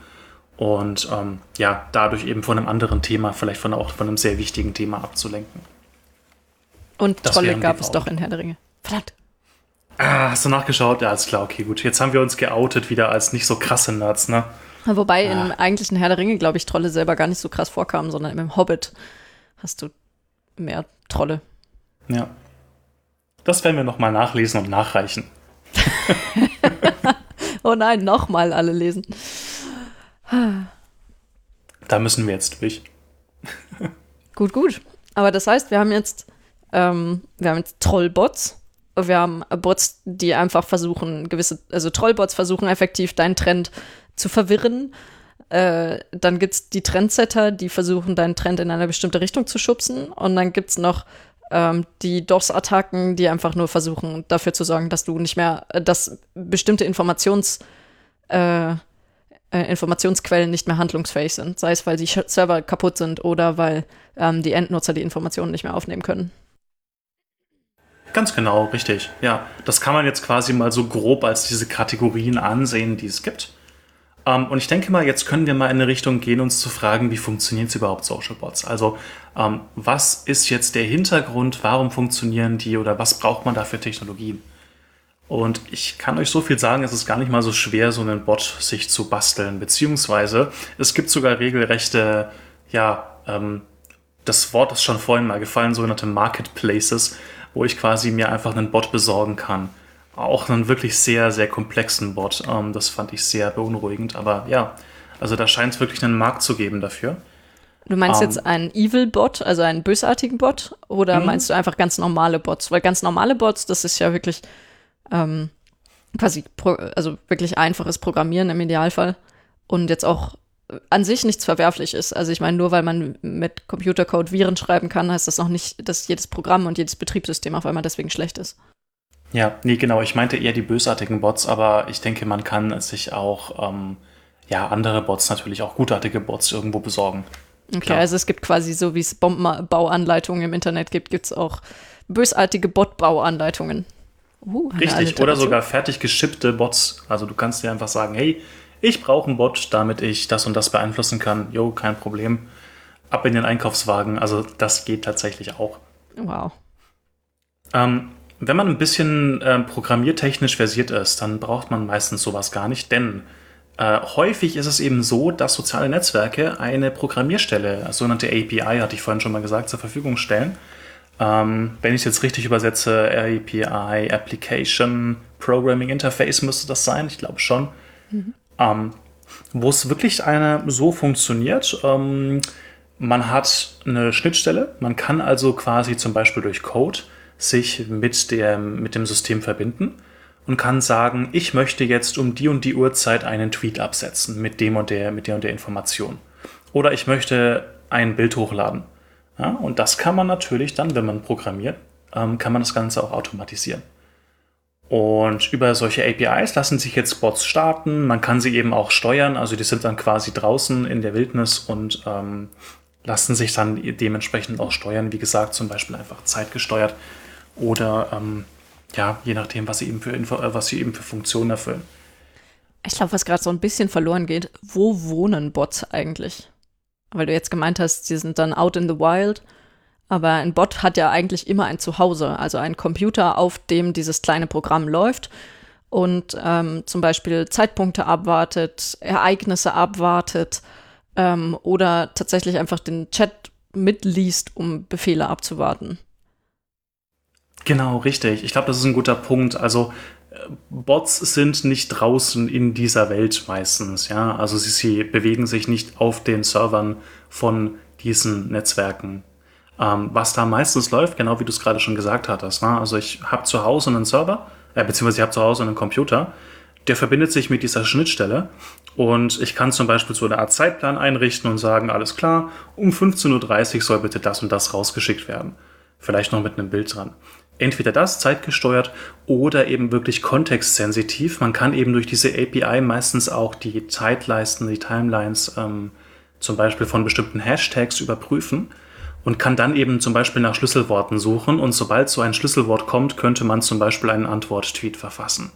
und ähm, ja, dadurch eben von einem anderen Thema, vielleicht von auch von einem sehr wichtigen Thema abzulenken. Und das Trolle gab es doch in Herr der Ringe. Verdammt. Ah, hast du nachgeschaut? Ja, ist klar, okay, gut. Jetzt haben wir uns geoutet wieder als nicht so krasse Nerds, ne? Wobei ah. im eigentlichen Herr der Ringe, glaube ich, Trolle selber gar nicht so krass vorkamen, sondern im Hobbit hast du mehr Trolle. Ja. Das werden wir nochmal nachlesen und nachreichen. [LAUGHS] oh nein, nochmal alle lesen. da müssen wir jetzt durch. gut, gut. Aber das heißt, wir haben jetzt, ähm, wir haben jetzt Trollbots. Wir haben Bots, die einfach versuchen, gewisse, also Trollbots versuchen effektiv deinen Trend zu verwirren. Äh, dann gibt es die Trendsetter, die versuchen, deinen Trend in eine bestimmte Richtung zu schubsen. Und dann gibt es noch ähm, die DOS-Attacken, die einfach nur versuchen, dafür zu sorgen, dass du nicht mehr, äh, dass bestimmte Informations, äh, äh, Informationsquellen nicht mehr handlungsfähig sind. Sei es, weil die Server kaputt sind oder weil ähm, die Endnutzer die Informationen nicht mehr aufnehmen können. Ganz genau, richtig. Ja, das kann man jetzt quasi mal so grob als diese Kategorien ansehen, die es gibt. Ähm, und ich denke mal, jetzt können wir mal in eine Richtung gehen, uns zu fragen, wie funktioniert überhaupt Social Bots? Also, ähm, was ist jetzt der Hintergrund? Warum funktionieren die oder was braucht man da für Technologien? Und ich kann euch so viel sagen, es ist gar nicht mal so schwer, so einen Bot sich zu basteln. Beziehungsweise es gibt sogar regelrechte, ja, ähm, das Wort ist schon vorhin mal gefallen, sogenannte Marketplaces, wo ich quasi mir einfach einen Bot besorgen kann auch einen wirklich sehr, sehr komplexen Bot. Ähm, das fand ich sehr beunruhigend. Aber ja, also da scheint es wirklich einen Markt zu geben dafür. Du meinst um, jetzt einen Evil-Bot, also einen bösartigen Bot? Oder mhm. meinst du einfach ganz normale Bots? Weil ganz normale Bots, das ist ja wirklich ähm, quasi, pro, also wirklich einfaches Programmieren im Idealfall. Und jetzt auch an sich nichts verwerflich ist. Also ich meine, nur weil man mit Computercode Viren schreiben kann, heißt das noch nicht, dass jedes Programm und jedes Betriebssystem auf einmal deswegen schlecht ist. Ja, nee, genau. Ich meinte eher die bösartigen Bots, aber ich denke, man kann sich auch ähm, ja, andere Bots, natürlich auch gutartige Bots irgendwo besorgen. Okay, Klar. also es gibt quasi so, wie es Bombenbauanleitungen im Internet gibt, gibt es auch bösartige Botbauanleitungen. Uh, Richtig, oder sogar fertig geschippte Bots. Also du kannst dir einfach sagen, hey, ich brauche einen Bot, damit ich das und das beeinflussen kann. Jo, kein Problem. Ab in den Einkaufswagen. Also das geht tatsächlich auch. Wow. Ähm, wenn man ein bisschen äh, programmiertechnisch versiert ist, dann braucht man meistens sowas gar nicht, denn äh, häufig ist es eben so, dass soziale Netzwerke eine Programmierstelle, eine sogenannte API, hatte ich vorhin schon mal gesagt, zur Verfügung stellen. Ähm, wenn ich es jetzt richtig übersetze, API, Application Programming Interface müsste das sein, ich glaube schon. Mhm. Ähm, wo es wirklich eine so funktioniert. Ähm, man hat eine Schnittstelle, man kann also quasi zum Beispiel durch Code sich mit, der, mit dem System verbinden und kann sagen, ich möchte jetzt um die und die Uhrzeit einen Tweet absetzen mit dem und der, mit der und der Information. Oder ich möchte ein Bild hochladen. Ja, und das kann man natürlich dann, wenn man programmiert, ähm, kann man das Ganze auch automatisieren. Und über solche APIs lassen sich jetzt Bots starten. Man kann sie eben auch steuern. Also die sind dann quasi draußen in der Wildnis und ähm, lassen sich dann dementsprechend auch steuern. Wie gesagt, zum Beispiel einfach zeitgesteuert oder ähm, ja, je nachdem, was sie eben für Info äh, was sie eben für Funktionen erfüllen. Ich glaube, was gerade so ein bisschen verloren geht, wo wohnen Bots eigentlich? Weil du jetzt gemeint hast, sie sind dann out in the wild. Aber ein Bot hat ja eigentlich immer ein Zuhause, also ein Computer, auf dem dieses kleine Programm läuft und ähm, zum Beispiel Zeitpunkte abwartet, Ereignisse abwartet ähm, oder tatsächlich einfach den Chat mitliest, um Befehle abzuwarten. Genau, richtig. Ich glaube, das ist ein guter Punkt. Also äh, Bots sind nicht draußen in dieser Welt meistens, ja. Also sie, sie bewegen sich nicht auf den Servern von diesen Netzwerken. Ähm, was da meistens läuft, genau wie du es gerade schon gesagt hattest. Ne? Also ich habe zu Hause einen Server, äh, beziehungsweise ich habe zu Hause einen Computer, der verbindet sich mit dieser Schnittstelle und ich kann zum Beispiel so eine Art Zeitplan einrichten und sagen, alles klar, um 15.30 Uhr soll bitte das und das rausgeschickt werden. Vielleicht noch mit einem Bild dran entweder das zeitgesteuert oder eben wirklich kontextsensitiv. Man kann eben durch diese API meistens auch die Zeitleisten, die Timelines ähm, zum Beispiel von bestimmten Hashtags überprüfen und kann dann eben zum Beispiel nach Schlüsselworten suchen und sobald so ein Schlüsselwort kommt, könnte man zum Beispiel einen Antwort-Tweet verfassen.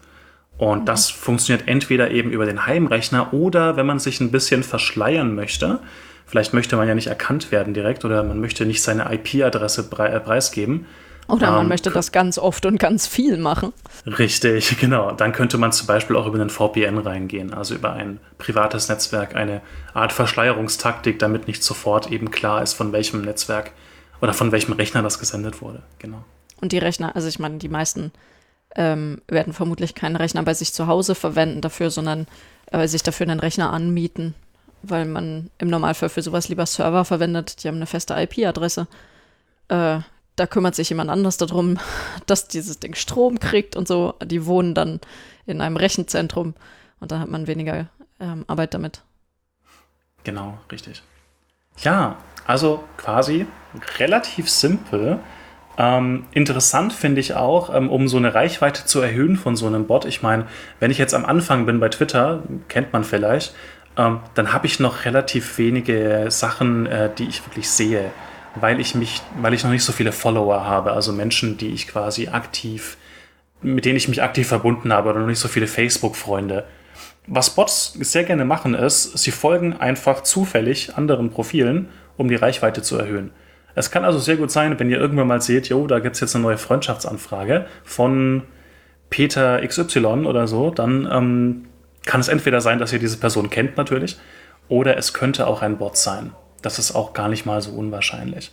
Und mhm. das funktioniert entweder eben über den Heimrechner oder wenn man sich ein bisschen verschleiern möchte. Vielleicht möchte man ja nicht erkannt werden direkt oder man möchte nicht seine IP-Adresse äh, preisgeben. Oder man ähm, möchte das ganz oft und ganz viel machen. Richtig, [LAUGHS] genau. Dann könnte man zum Beispiel auch über einen VPN reingehen, also über ein privates Netzwerk, eine Art Verschleierungstaktik, damit nicht sofort eben klar ist, von welchem Netzwerk oder von welchem Rechner das gesendet wurde. Genau. Und die Rechner, also ich meine, die meisten ähm, werden vermutlich keinen Rechner bei sich zu Hause verwenden dafür, sondern äh, sich dafür einen Rechner anmieten, weil man im Normalfall für sowas lieber Server verwendet. Die haben eine feste IP-Adresse. Äh, da kümmert sich jemand anders darum, [LAUGHS] dass dieses Ding Strom kriegt und so. Die wohnen dann in einem Rechenzentrum und da hat man weniger ähm, Arbeit damit. Genau, richtig. Ja, also quasi relativ simpel. Ähm, interessant finde ich auch, ähm, um so eine Reichweite zu erhöhen von so einem Bot. Ich meine, wenn ich jetzt am Anfang bin bei Twitter, kennt man vielleicht, ähm, dann habe ich noch relativ wenige Sachen, äh, die ich wirklich sehe, weil ich mich, weil ich noch nicht so viele Follower habe, also Menschen, die ich quasi aktiv, mit denen ich mich aktiv verbunden habe oder noch nicht so viele Facebook-Freunde. Was Bots sehr gerne machen ist, sie folgen einfach zufällig anderen Profilen, um die Reichweite zu erhöhen. Es kann also sehr gut sein, wenn ihr irgendwann mal seht, jo, da gibt es jetzt eine neue Freundschaftsanfrage von Peter XY oder so, dann ähm, kann es entweder sein, dass ihr diese Person kennt natürlich, oder es könnte auch ein Bot sein. Das ist auch gar nicht mal so unwahrscheinlich.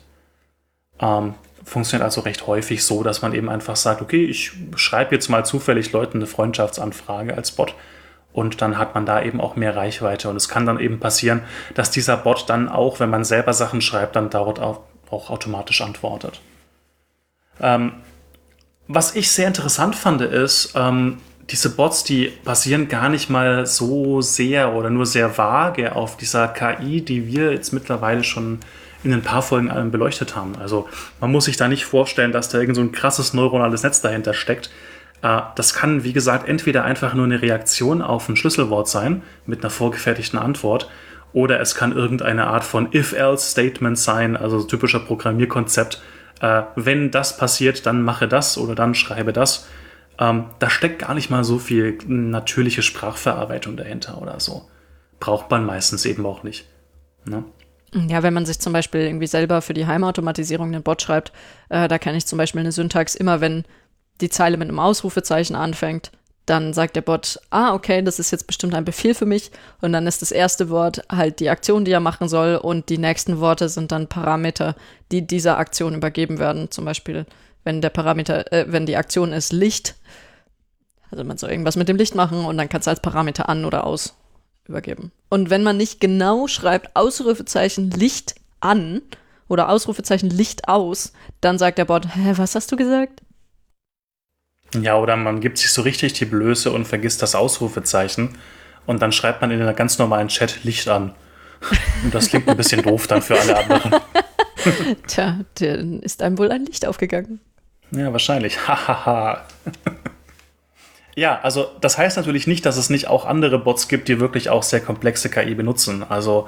Ähm, funktioniert also recht häufig so, dass man eben einfach sagt, okay, ich schreibe jetzt mal zufällig Leuten eine Freundschaftsanfrage als Bot und dann hat man da eben auch mehr Reichweite. Und es kann dann eben passieren, dass dieser Bot dann auch, wenn man selber Sachen schreibt, dann dort auch auch automatisch antwortet. Ähm, was ich sehr interessant fand, ist, ähm, diese Bots, die basieren gar nicht mal so sehr oder nur sehr vage auf dieser KI, die wir jetzt mittlerweile schon in ein paar Folgen beleuchtet haben. Also man muss sich da nicht vorstellen, dass da irgend so ein krasses neuronales Netz dahinter steckt. Äh, das kann, wie gesagt, entweder einfach nur eine Reaktion auf ein Schlüsselwort sein mit einer vorgefertigten Antwort oder es kann irgendeine Art von If-Else-Statement sein, also typischer Programmierkonzept. Äh, wenn das passiert, dann mache das oder dann schreibe das. Ähm, da steckt gar nicht mal so viel natürliche Sprachverarbeitung dahinter oder so. Braucht man meistens eben auch nicht. Ne? Ja, wenn man sich zum Beispiel irgendwie selber für die Heimautomatisierung einen Bot schreibt, äh, da kenne ich zum Beispiel eine Syntax immer, wenn die Zeile mit einem Ausrufezeichen anfängt, dann sagt der Bot, ah, okay, das ist jetzt bestimmt ein Befehl für mich. Und dann ist das erste Wort halt die Aktion, die er machen soll. Und die nächsten Worte sind dann Parameter, die dieser Aktion übergeben werden. Zum Beispiel, wenn der Parameter, äh, wenn die Aktion ist Licht, also man soll irgendwas mit dem Licht machen und dann kannst du als Parameter an oder aus übergeben. Und wenn man nicht genau schreibt, Ausrufezeichen Licht an oder Ausrufezeichen Licht aus, dann sagt der Bot, hä, was hast du gesagt? Ja, oder man gibt sich so richtig die Blöße und vergisst das Ausrufezeichen. Und dann schreibt man in einer ganz normalen Chat Licht an. Und das klingt ein bisschen doof dann für alle anderen. [LAUGHS] Tja, dann ist einem wohl ein Licht aufgegangen. Ja, wahrscheinlich. [LAUGHS] Hahaha. ja, also das heißt natürlich nicht, dass es nicht auch andere Bots gibt, die wirklich auch sehr komplexe KI benutzen. Also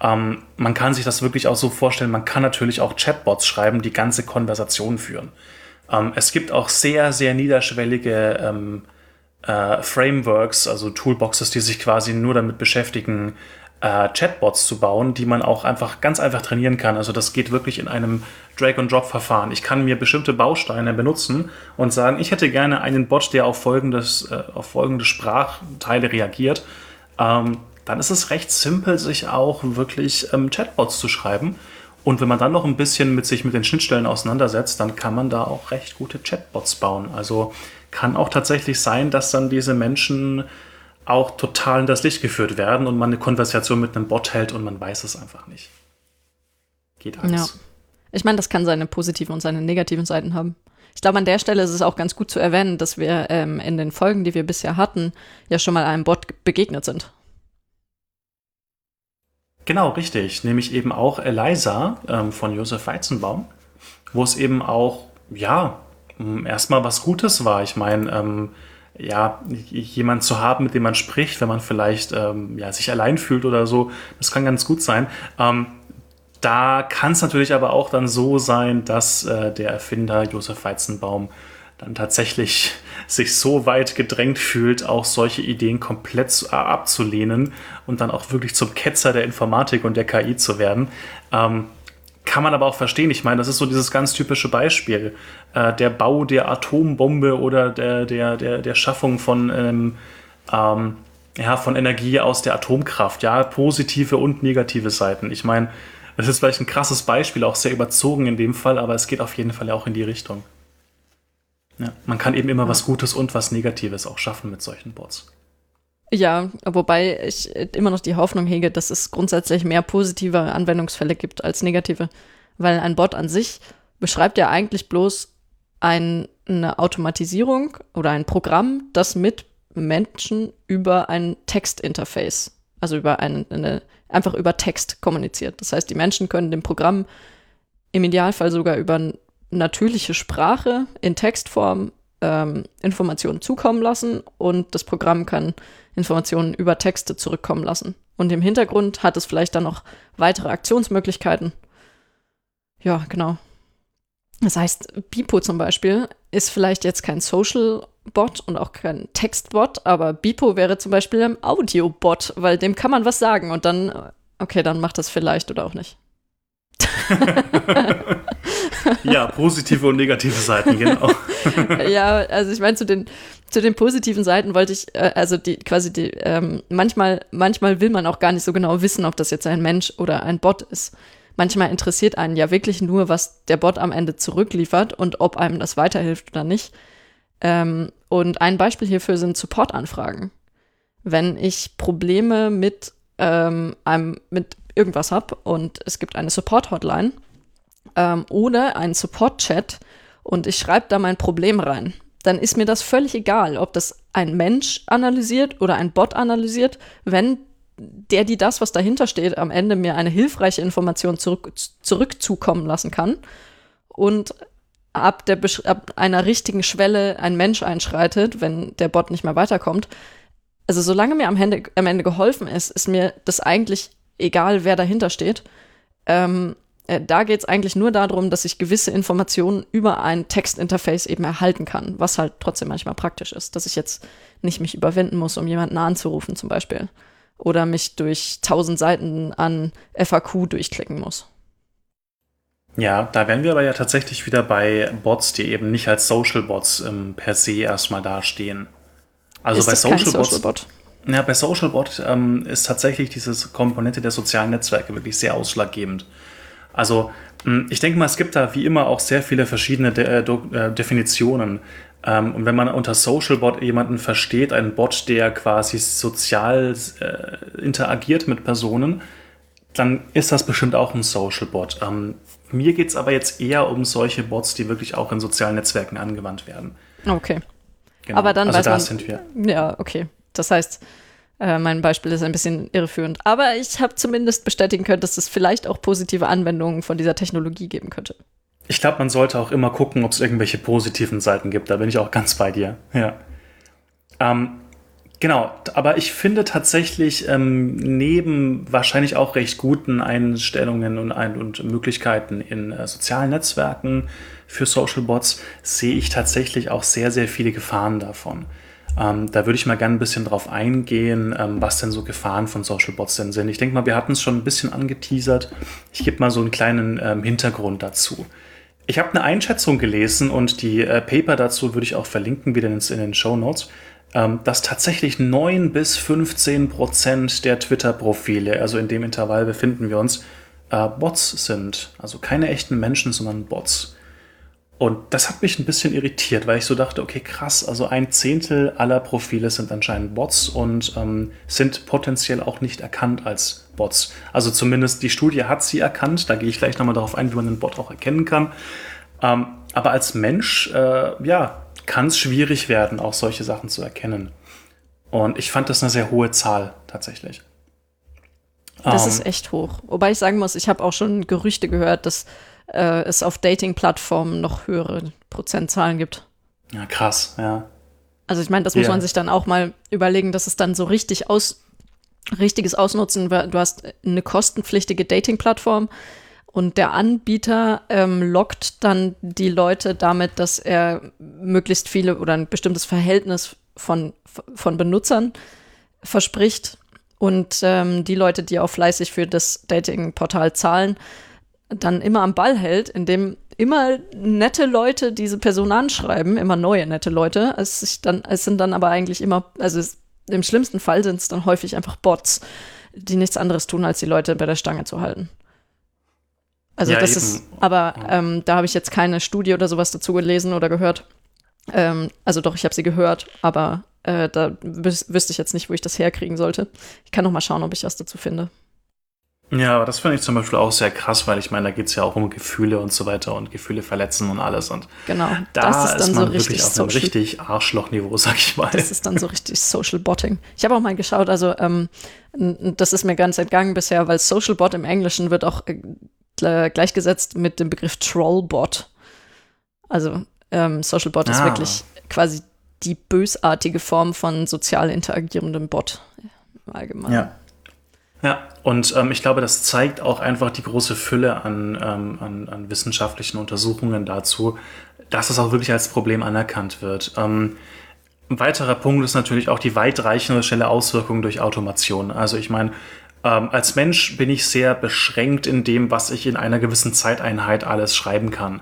ähm, man kann sich das wirklich auch so vorstellen, man kann natürlich auch Chatbots schreiben, die ganze Konversationen führen. Ähm, es gibt auch sehr, sehr niederschwellige ähm, äh, Frameworks, also Toolboxes, die sich quasi nur damit beschäftigen, äh, Chatbots zu bauen, die man auch einfach ganz einfach trainieren kann. Also das geht wirklich in einem Drag-and-Drop-Verfahren. Ich kann mir bestimmte Bausteine benutzen und sagen, ich hätte gerne einen Bot, der auf, folgendes, äh, auf folgende Sprachteile reagiert. Ähm, dann ist es recht simpel, sich auch wirklich ähm, Chatbots zu schreiben. Und wenn man dann noch ein bisschen mit sich mit den Schnittstellen auseinandersetzt, dann kann man da auch recht gute Chatbots bauen. Also kann auch tatsächlich sein, dass dann diese Menschen auch total in das Licht geführt werden und man eine Konversation mit einem Bot hält und man weiß es einfach nicht. Geht alles. Ja. Ich meine, das kann seine positiven und seine negativen Seiten haben. Ich glaube, an der Stelle ist es auch ganz gut zu erwähnen, dass wir ähm, in den Folgen, die wir bisher hatten, ja schon mal einem Bot begegnet sind. Genau, richtig. Nämlich eben auch Eliza ähm, von Josef Weizenbaum, wo es eben auch, ja, erstmal was Gutes war. Ich meine, ähm, ja, jemand zu haben, mit dem man spricht, wenn man vielleicht ähm, ja, sich allein fühlt oder so, das kann ganz gut sein. Ähm, da kann es natürlich aber auch dann so sein, dass äh, der Erfinder Josef Weizenbaum dann tatsächlich [LAUGHS] sich so weit gedrängt fühlt, auch solche Ideen komplett äh, abzulehnen und dann auch wirklich zum Ketzer der Informatik und der KI zu werden. Ähm, kann man aber auch verstehen. Ich meine, das ist so dieses ganz typische Beispiel. Äh, der Bau der Atombombe oder der, der, der, der Schaffung von, ähm, ähm, ja, von Energie aus der Atomkraft. Ja, positive und negative Seiten. Ich meine, das ist vielleicht ein krasses Beispiel, auch sehr überzogen in dem Fall, aber es geht auf jeden Fall auch in die Richtung. Ja, man kann eben immer was Gutes und was Negatives auch schaffen mit solchen Bots. Ja, wobei ich immer noch die Hoffnung hege, dass es grundsätzlich mehr positive Anwendungsfälle gibt als negative. Weil ein Bot an sich beschreibt ja eigentlich bloß ein, eine Automatisierung oder ein Programm, das mit Menschen über ein Textinterface, also über eine, eine, einfach über Text kommuniziert. Das heißt, die Menschen können dem Programm im Idealfall sogar über natürliche Sprache in Textform ähm, Informationen zukommen lassen und das Programm kann Informationen über Texte zurückkommen lassen. Und im Hintergrund hat es vielleicht dann noch weitere Aktionsmöglichkeiten. Ja, genau. Das heißt, Bipo zum Beispiel ist vielleicht jetzt kein Social-Bot und auch kein Text-Bot, aber Bipo wäre zum Beispiel ein Audio-Bot, weil dem kann man was sagen und dann, okay, dann macht das vielleicht oder auch nicht. [LAUGHS] ja, positive und negative Seiten, genau. [LAUGHS] ja, also ich meine, zu den, zu den positiven Seiten wollte ich, äh, also die quasi die, ähm, manchmal, manchmal will man auch gar nicht so genau wissen, ob das jetzt ein Mensch oder ein Bot ist. Manchmal interessiert einen ja wirklich nur, was der Bot am Ende zurückliefert und ob einem das weiterhilft oder nicht. Ähm, und ein Beispiel hierfür sind Supportanfragen. Wenn ich Probleme mit ähm, einem, mit irgendwas habe und es gibt eine Support-Hotline ähm, oder einen Support-Chat und ich schreibe da mein Problem rein, dann ist mir das völlig egal, ob das ein Mensch analysiert oder ein Bot analysiert, wenn der, die das, was dahinter steht, am Ende mir eine hilfreiche Information zurück, zurückzukommen lassen kann und ab, der, ab einer richtigen Schwelle ein Mensch einschreitet, wenn der Bot nicht mehr weiterkommt. Also solange mir am Ende, am Ende geholfen ist, ist mir das eigentlich egal, wer dahinter steht. Ähm, äh, da geht es eigentlich nur darum, dass ich gewisse Informationen über ein Textinterface eben erhalten kann, was halt trotzdem manchmal praktisch ist, dass ich jetzt nicht mich überwinden muss, um jemanden anzurufen zum Beispiel oder mich durch tausend Seiten an FAQ durchklicken muss. Ja, da wären wir aber ja tatsächlich wieder bei Bots, die eben nicht als Social Bots ähm, per se erstmal dastehen. Also ist bei Social, Social Bots. Bot? Ja, bei Social Bot ähm, ist tatsächlich diese Komponente der sozialen Netzwerke wirklich sehr ausschlaggebend. Also hm, ich denke mal, es gibt da wie immer auch sehr viele verschiedene De äh, äh, Definitionen. Ähm, und wenn man unter Social Bot jemanden versteht, einen Bot, der quasi sozial äh, interagiert mit Personen, dann ist das bestimmt auch ein Social Bot. Ähm, mir geht es aber jetzt eher um solche Bots, die wirklich auch in sozialen Netzwerken angewandt werden. Okay. Genau. Aber dann also weiß da man, sind wir. Ja, okay. Das heißt, äh, mein Beispiel ist ein bisschen irreführend. Aber ich habe zumindest bestätigen können, dass es vielleicht auch positive Anwendungen von dieser Technologie geben könnte. Ich glaube, man sollte auch immer gucken, ob es irgendwelche positiven Seiten gibt. Da bin ich auch ganz bei dir. Ja. Ähm, genau, aber ich finde tatsächlich ähm, neben wahrscheinlich auch recht guten Einstellungen und, ein und Möglichkeiten in äh, sozialen Netzwerken für Social Bots sehe ich tatsächlich auch sehr, sehr viele Gefahren davon. Ähm, da würde ich mal gerne ein bisschen drauf eingehen, ähm, was denn so Gefahren von Social Bots denn sind. Ich denke mal, wir hatten es schon ein bisschen angeteasert. Ich gebe mal so einen kleinen ähm, Hintergrund dazu. Ich habe eine Einschätzung gelesen und die äh, Paper dazu würde ich auch verlinken, wieder in, den Show Notes, ähm, dass tatsächlich 9 bis 15 Prozent der Twitter-Profile, also in dem Intervall befinden wir uns, äh, Bots sind. Also keine echten Menschen, sondern Bots. Und das hat mich ein bisschen irritiert, weil ich so dachte, okay, krass, also ein Zehntel aller Profile sind anscheinend Bots und ähm, sind potenziell auch nicht erkannt als Bots. Also zumindest die Studie hat sie erkannt, da gehe ich gleich nochmal darauf ein, wie man einen Bot auch erkennen kann. Ähm, aber als Mensch, äh, ja, kann es schwierig werden, auch solche Sachen zu erkennen. Und ich fand das eine sehr hohe Zahl tatsächlich. Das um, ist ähm, echt hoch. Wobei ich sagen muss, ich habe auch schon Gerüchte gehört, dass äh, es auf Dating-Plattformen noch höhere Prozentzahlen gibt. Ja, krass, ja. Also ich meine, das muss yeah. man sich dann auch mal überlegen, dass es dann so richtig aus, richtiges Ausnutzen, du hast eine kostenpflichtige Dating-Plattform Und der Anbieter ähm, lockt dann die Leute damit, dass er möglichst viele oder ein bestimmtes Verhältnis von, von Benutzern verspricht. Und ähm, die Leute, die auch fleißig für das Dating-Portal zahlen, dann immer am Ball hält, indem immer nette Leute diese Person anschreiben, immer neue nette Leute. Es, sich dann, es sind dann aber eigentlich immer, also es, im schlimmsten Fall sind es dann häufig einfach Bots, die nichts anderes tun, als die Leute bei der Stange zu halten. Also ja, das eben. ist, aber ähm, da habe ich jetzt keine Studie oder sowas dazu gelesen oder gehört. Ähm, also doch, ich habe sie gehört, aber äh, da wüs wüsste ich jetzt nicht, wo ich das herkriegen sollte. Ich kann noch mal schauen, ob ich was dazu finde. Ja, aber das finde ich zum Beispiel auch sehr krass, weil ich meine, da geht es ja auch um Gefühle und so weiter und Gefühle verletzen und alles. Und genau, da das ist dann ist man so wirklich auf einem richtig Arschlochniveau, sag ich mal. Das ist dann so richtig Social Botting. Ich habe auch mal geschaut, also ähm, das ist mir ganz entgangen bisher, weil Social Bot im Englischen wird auch äh, gleichgesetzt mit dem Begriff Trollbot. Also ähm, Social Bot ah. ist wirklich quasi die bösartige Form von sozial interagierendem Bot im Allgemeinen. Ja. Ja, und ähm, ich glaube, das zeigt auch einfach die große Fülle an, ähm, an, an, wissenschaftlichen Untersuchungen dazu, dass es auch wirklich als Problem anerkannt wird. Ähm, ein weiterer Punkt ist natürlich auch die weitreichende schnelle Auswirkung durch Automation. Also ich meine, ähm, als Mensch bin ich sehr beschränkt in dem, was ich in einer gewissen Zeiteinheit alles schreiben kann.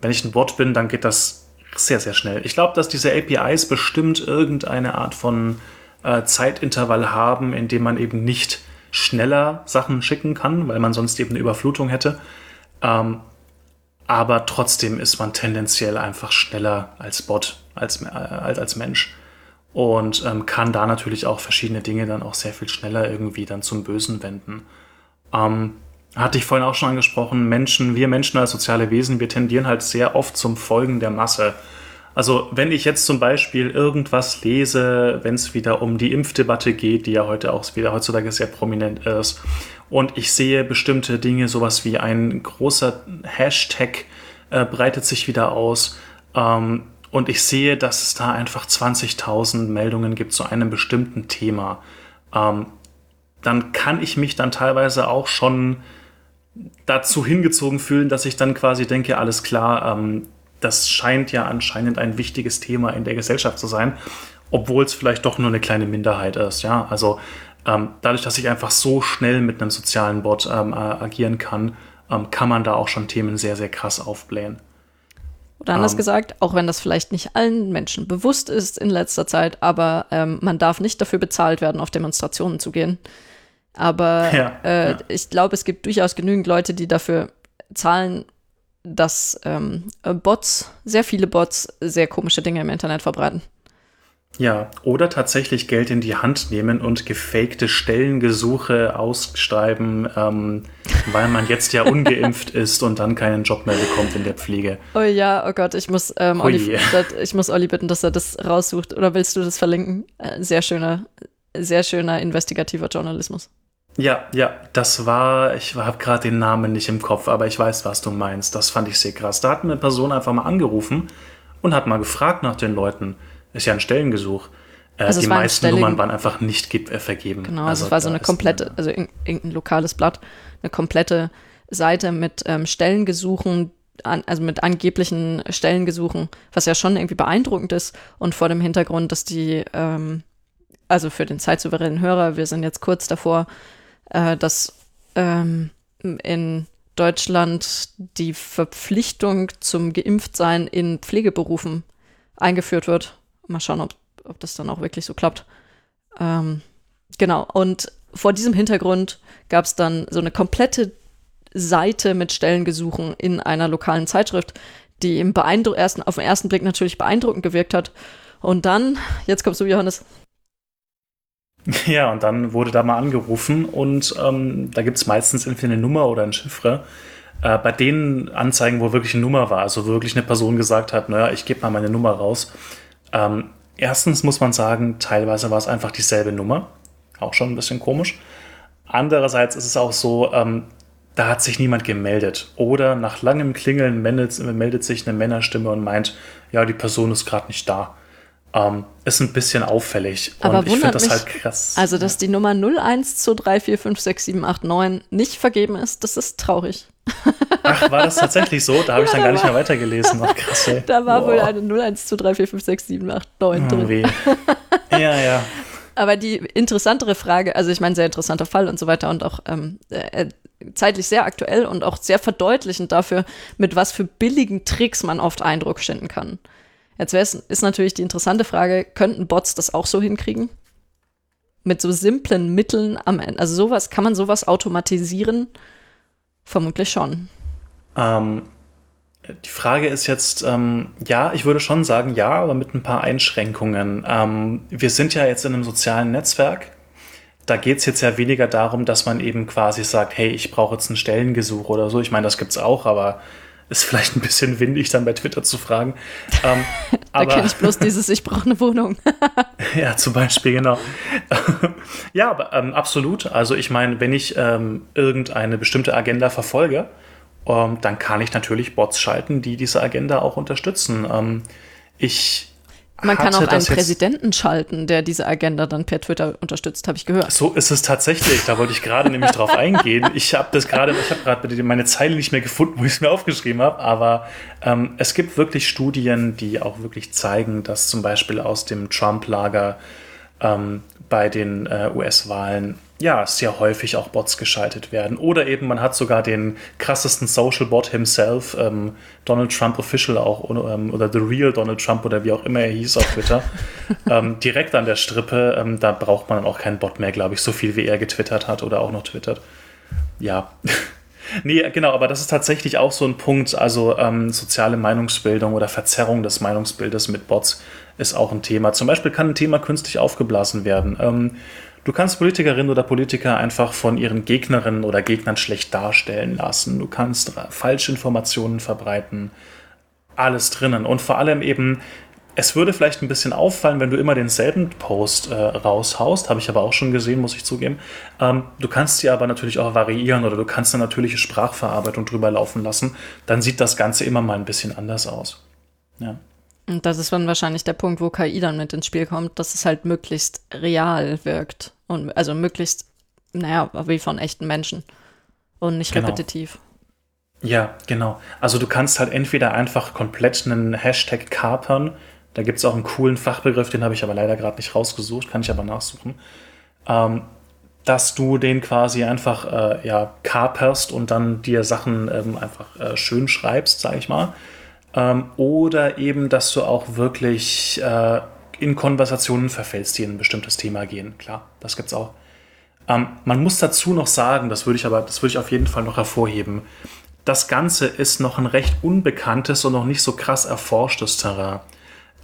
Wenn ich ein Bot bin, dann geht das sehr, sehr schnell. Ich glaube, dass diese APIs bestimmt irgendeine Art von äh, Zeitintervall haben, in dem man eben nicht schneller Sachen schicken kann, weil man sonst eben eine Überflutung hätte. Ähm, aber trotzdem ist man tendenziell einfach schneller als Bot, als, äh, als, als Mensch und ähm, kann da natürlich auch verschiedene Dinge dann auch sehr viel schneller irgendwie dann zum Bösen wenden. Ähm, hatte ich vorhin auch schon angesprochen, Menschen, wir Menschen als soziale Wesen, wir tendieren halt sehr oft zum Folgen der Masse. Also wenn ich jetzt zum Beispiel irgendwas lese, wenn es wieder um die Impfdebatte geht, die ja heute auch wieder heutzutage sehr prominent ist, und ich sehe bestimmte Dinge, sowas wie ein großer Hashtag äh, breitet sich wieder aus, ähm, und ich sehe, dass es da einfach 20.000 Meldungen gibt zu einem bestimmten Thema, ähm, dann kann ich mich dann teilweise auch schon dazu hingezogen fühlen, dass ich dann quasi denke, alles klar, ähm, das scheint ja anscheinend ein wichtiges Thema in der Gesellschaft zu sein, obwohl es vielleicht doch nur eine kleine Minderheit ist. Ja, also ähm, dadurch, dass ich einfach so schnell mit einem sozialen Bot ähm, äh, agieren kann, ähm, kann man da auch schon Themen sehr, sehr krass aufblähen. Oder anders. Ähm. gesagt, auch wenn das vielleicht nicht allen Menschen bewusst ist in letzter Zeit, aber ähm, man darf nicht dafür bezahlt werden, auf Demonstrationen zu gehen. Aber ja, äh, ja. ich glaube, es gibt durchaus genügend Leute, die dafür zahlen, dass ähm, Bots, sehr viele Bots, sehr komische Dinge im Internet verbreiten. Ja, oder tatsächlich Geld in die Hand nehmen und gefakte Stellengesuche ausschreiben, ähm, weil man jetzt ja [LAUGHS] ungeimpft ist und dann keinen Job mehr bekommt in der Pflege. Oh ja, oh Gott, ich muss, ähm, Olli, [LAUGHS] ich muss Olli bitten, dass er das raussucht. Oder willst du das verlinken? Äh, sehr schöner, sehr schöner investigativer Journalismus. Ja, ja, das war, ich habe gerade den Namen nicht im Kopf, aber ich weiß, was du meinst. Das fand ich sehr krass. Da hat eine Person einfach mal angerufen und hat mal gefragt nach den Leuten ist ja ein Stellengesuch. Äh, also die meisten Nummern waren einfach nicht äh, vergeben. Genau, also, also es war so eine komplette, also irgendein lokales Blatt, eine komplette Seite mit ähm, Stellengesuchen, an, also mit angeblichen Stellengesuchen, was ja schon irgendwie beeindruckend ist und vor dem Hintergrund, dass die, ähm, also für den zeitsouveränen Hörer, wir sind jetzt kurz davor, äh, dass ähm, in Deutschland die Verpflichtung zum Geimpftsein in Pflegeberufen eingeführt wird. Mal schauen, ob, ob das dann auch wirklich so klappt. Ähm, genau, und vor diesem Hintergrund gab es dann so eine komplette Seite mit Stellengesuchen in einer lokalen Zeitschrift, die im ersten, auf den ersten Blick natürlich beeindruckend gewirkt hat. Und dann, jetzt kommst du, Johannes. [LAUGHS] Ja, und dann wurde da mal angerufen und ähm, da gibt es meistens entweder eine Nummer oder ein Chiffre. Äh, bei den Anzeigen, wo wirklich eine Nummer war, also wirklich eine Person gesagt hat, naja, ich gebe mal meine Nummer raus, ähm, erstens muss man sagen, teilweise war es einfach dieselbe Nummer. Auch schon ein bisschen komisch. Andererseits ist es auch so, ähm, da hat sich niemand gemeldet. Oder nach langem Klingeln meldet, meldet sich eine Männerstimme und meint, ja, die Person ist gerade nicht da. Ähm, ist ein bisschen auffällig. Aber und ich finde das halt krass. Also, dass die Nummer 0123456789 nicht vergeben ist, das ist traurig. Ach, war das tatsächlich so? Da habe [LAUGHS] ja, ich dann gar nicht mehr weitergelesen. Ach, krass, ey. Da war Boah. wohl eine 0123456789 drin. Weh. Ja, ja. Aber die interessantere Frage, also ich meine, sehr interessanter Fall und so weiter und auch ähm, äh, zeitlich sehr aktuell und auch sehr verdeutlichend dafür, mit was für billigen Tricks man oft Eindruck schinden kann. Jetzt ist natürlich die interessante Frage, könnten Bots das auch so hinkriegen? Mit so simplen Mitteln am Ende. Also sowas, kann man sowas automatisieren? Vermutlich schon. Ähm, die Frage ist jetzt, ähm, ja, ich würde schon sagen, ja, aber mit ein paar Einschränkungen. Ähm, wir sind ja jetzt in einem sozialen Netzwerk. Da geht es jetzt ja weniger darum, dass man eben quasi sagt, hey, ich brauche jetzt ein Stellengesuch oder so. Ich meine, das gibt es auch, aber ist vielleicht ein bisschen windig, dann bei Twitter zu fragen. [LAUGHS] Ähm, da kenne ich bloß dieses, ich brauche eine Wohnung. [LAUGHS] ja, zum Beispiel, genau. [LAUGHS] ja, aber ähm, absolut. Also ich meine, wenn ich ähm, irgendeine bestimmte Agenda verfolge, ähm, dann kann ich natürlich Bots schalten, die diese Agenda auch unterstützen. Ähm, ich man kann auch einen Präsidenten schalten, der diese Agenda dann per Twitter unterstützt, habe ich gehört. So ist es tatsächlich. Da wollte ich gerade nämlich drauf [LAUGHS] eingehen. Ich habe das gerade, ich habe gerade meine Zeile nicht mehr gefunden, wo ich es mir aufgeschrieben habe. Aber ähm, es gibt wirklich Studien, die auch wirklich zeigen, dass zum Beispiel aus dem Trump-Lager ähm, bei den äh, US-Wahlen ja, sehr häufig auch Bots geschaltet werden. Oder eben man hat sogar den krassesten Social Bot himself, ähm, Donald Trump Official auch, ähm, oder The Real Donald Trump oder wie auch immer er hieß auf Twitter, [LAUGHS] ähm, direkt an der Strippe. Ähm, da braucht man dann auch keinen Bot mehr, glaube ich, so viel wie er getwittert hat oder auch noch twittert. Ja. [LAUGHS] nee, genau, aber das ist tatsächlich auch so ein Punkt. Also ähm, soziale Meinungsbildung oder Verzerrung des Meinungsbildes mit Bots ist auch ein Thema. Zum Beispiel kann ein Thema künstlich aufgeblasen werden. Du kannst Politikerinnen oder Politiker einfach von ihren Gegnerinnen oder Gegnern schlecht darstellen lassen. Du kannst Falschinformationen verbreiten. Alles drinnen. Und vor allem eben, es würde vielleicht ein bisschen auffallen, wenn du immer denselben Post äh, raushaust, habe ich aber auch schon gesehen, muss ich zugeben. Ähm, du kannst sie aber natürlich auch variieren oder du kannst eine natürliche Sprachverarbeitung drüber laufen lassen. Dann sieht das Ganze immer mal ein bisschen anders aus. Ja. Und das ist dann wahrscheinlich der Punkt, wo KI dann mit ins Spiel kommt, dass es halt möglichst real wirkt. Und also möglichst, naja, wie von echten Menschen. Und nicht genau. repetitiv. Ja, genau. Also du kannst halt entweder einfach komplett einen Hashtag kapern. Da gibt es auch einen coolen Fachbegriff, den habe ich aber leider gerade nicht rausgesucht, kann ich aber nachsuchen. Ähm, dass du den quasi einfach äh, ja, kaperst und dann dir Sachen ähm, einfach äh, schön schreibst, sage ich mal. Ähm, oder eben, dass du auch wirklich äh, in Konversationen verfällst, die in ein bestimmtes Thema gehen. Klar, das gibt's auch. Ähm, man muss dazu noch sagen, das würde ich aber, das würde ich auf jeden Fall noch hervorheben. Das Ganze ist noch ein recht unbekanntes und noch nicht so krass erforschtes Terrain.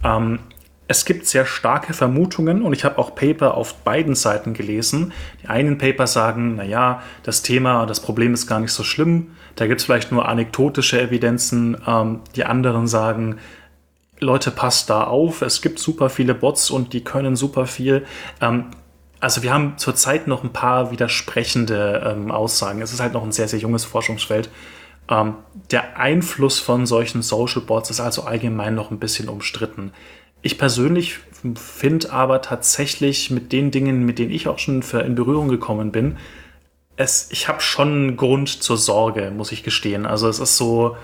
Ähm, es gibt sehr starke Vermutungen und ich habe auch Paper auf beiden Seiten gelesen. Die einen Paper sagen, naja, das Thema, das Problem ist gar nicht so schlimm. Da gibt es vielleicht nur anekdotische Evidenzen. Ähm, die anderen sagen, Leute, passt da auf. Es gibt super viele Bots und die können super viel. Ähm, also wir haben zurzeit noch ein paar widersprechende ähm, Aussagen. Es ist halt noch ein sehr, sehr junges Forschungsfeld. Ähm, der Einfluss von solchen Social Bots ist also allgemein noch ein bisschen umstritten. Ich persönlich finde aber tatsächlich mit den Dingen, mit denen ich auch schon in Berührung gekommen bin, es, ich habe schon Grund zur Sorge, muss ich gestehen. Also es ist so,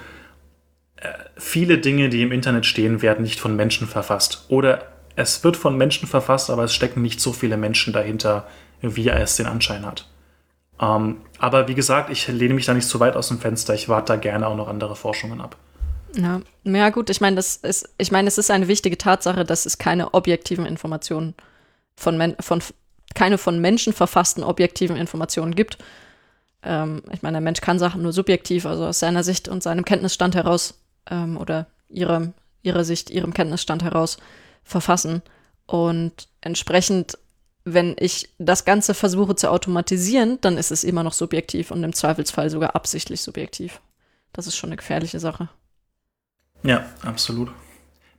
äh, viele Dinge, die im Internet stehen, werden nicht von Menschen verfasst. Oder es wird von Menschen verfasst, aber es stecken nicht so viele Menschen dahinter, wie es den Anschein hat. Ähm, aber wie gesagt, ich lehne mich da nicht zu weit aus dem Fenster. Ich warte da gerne auch noch andere Forschungen ab. Ja, ja gut, ich meine, ich meine, es ist eine wichtige Tatsache, dass es keine objektiven Informationen von, Men von keine von Menschen verfassten objektiven Informationen gibt. Ähm, ich meine, der Mensch kann Sachen nur subjektiv, also aus seiner Sicht und seinem Kenntnisstand heraus ähm, oder ihrem, ihrer Sicht, ihrem Kenntnisstand heraus verfassen. Und entsprechend, wenn ich das Ganze versuche zu automatisieren, dann ist es immer noch subjektiv und im Zweifelsfall sogar absichtlich subjektiv. Das ist schon eine gefährliche Sache. Ja, absolut.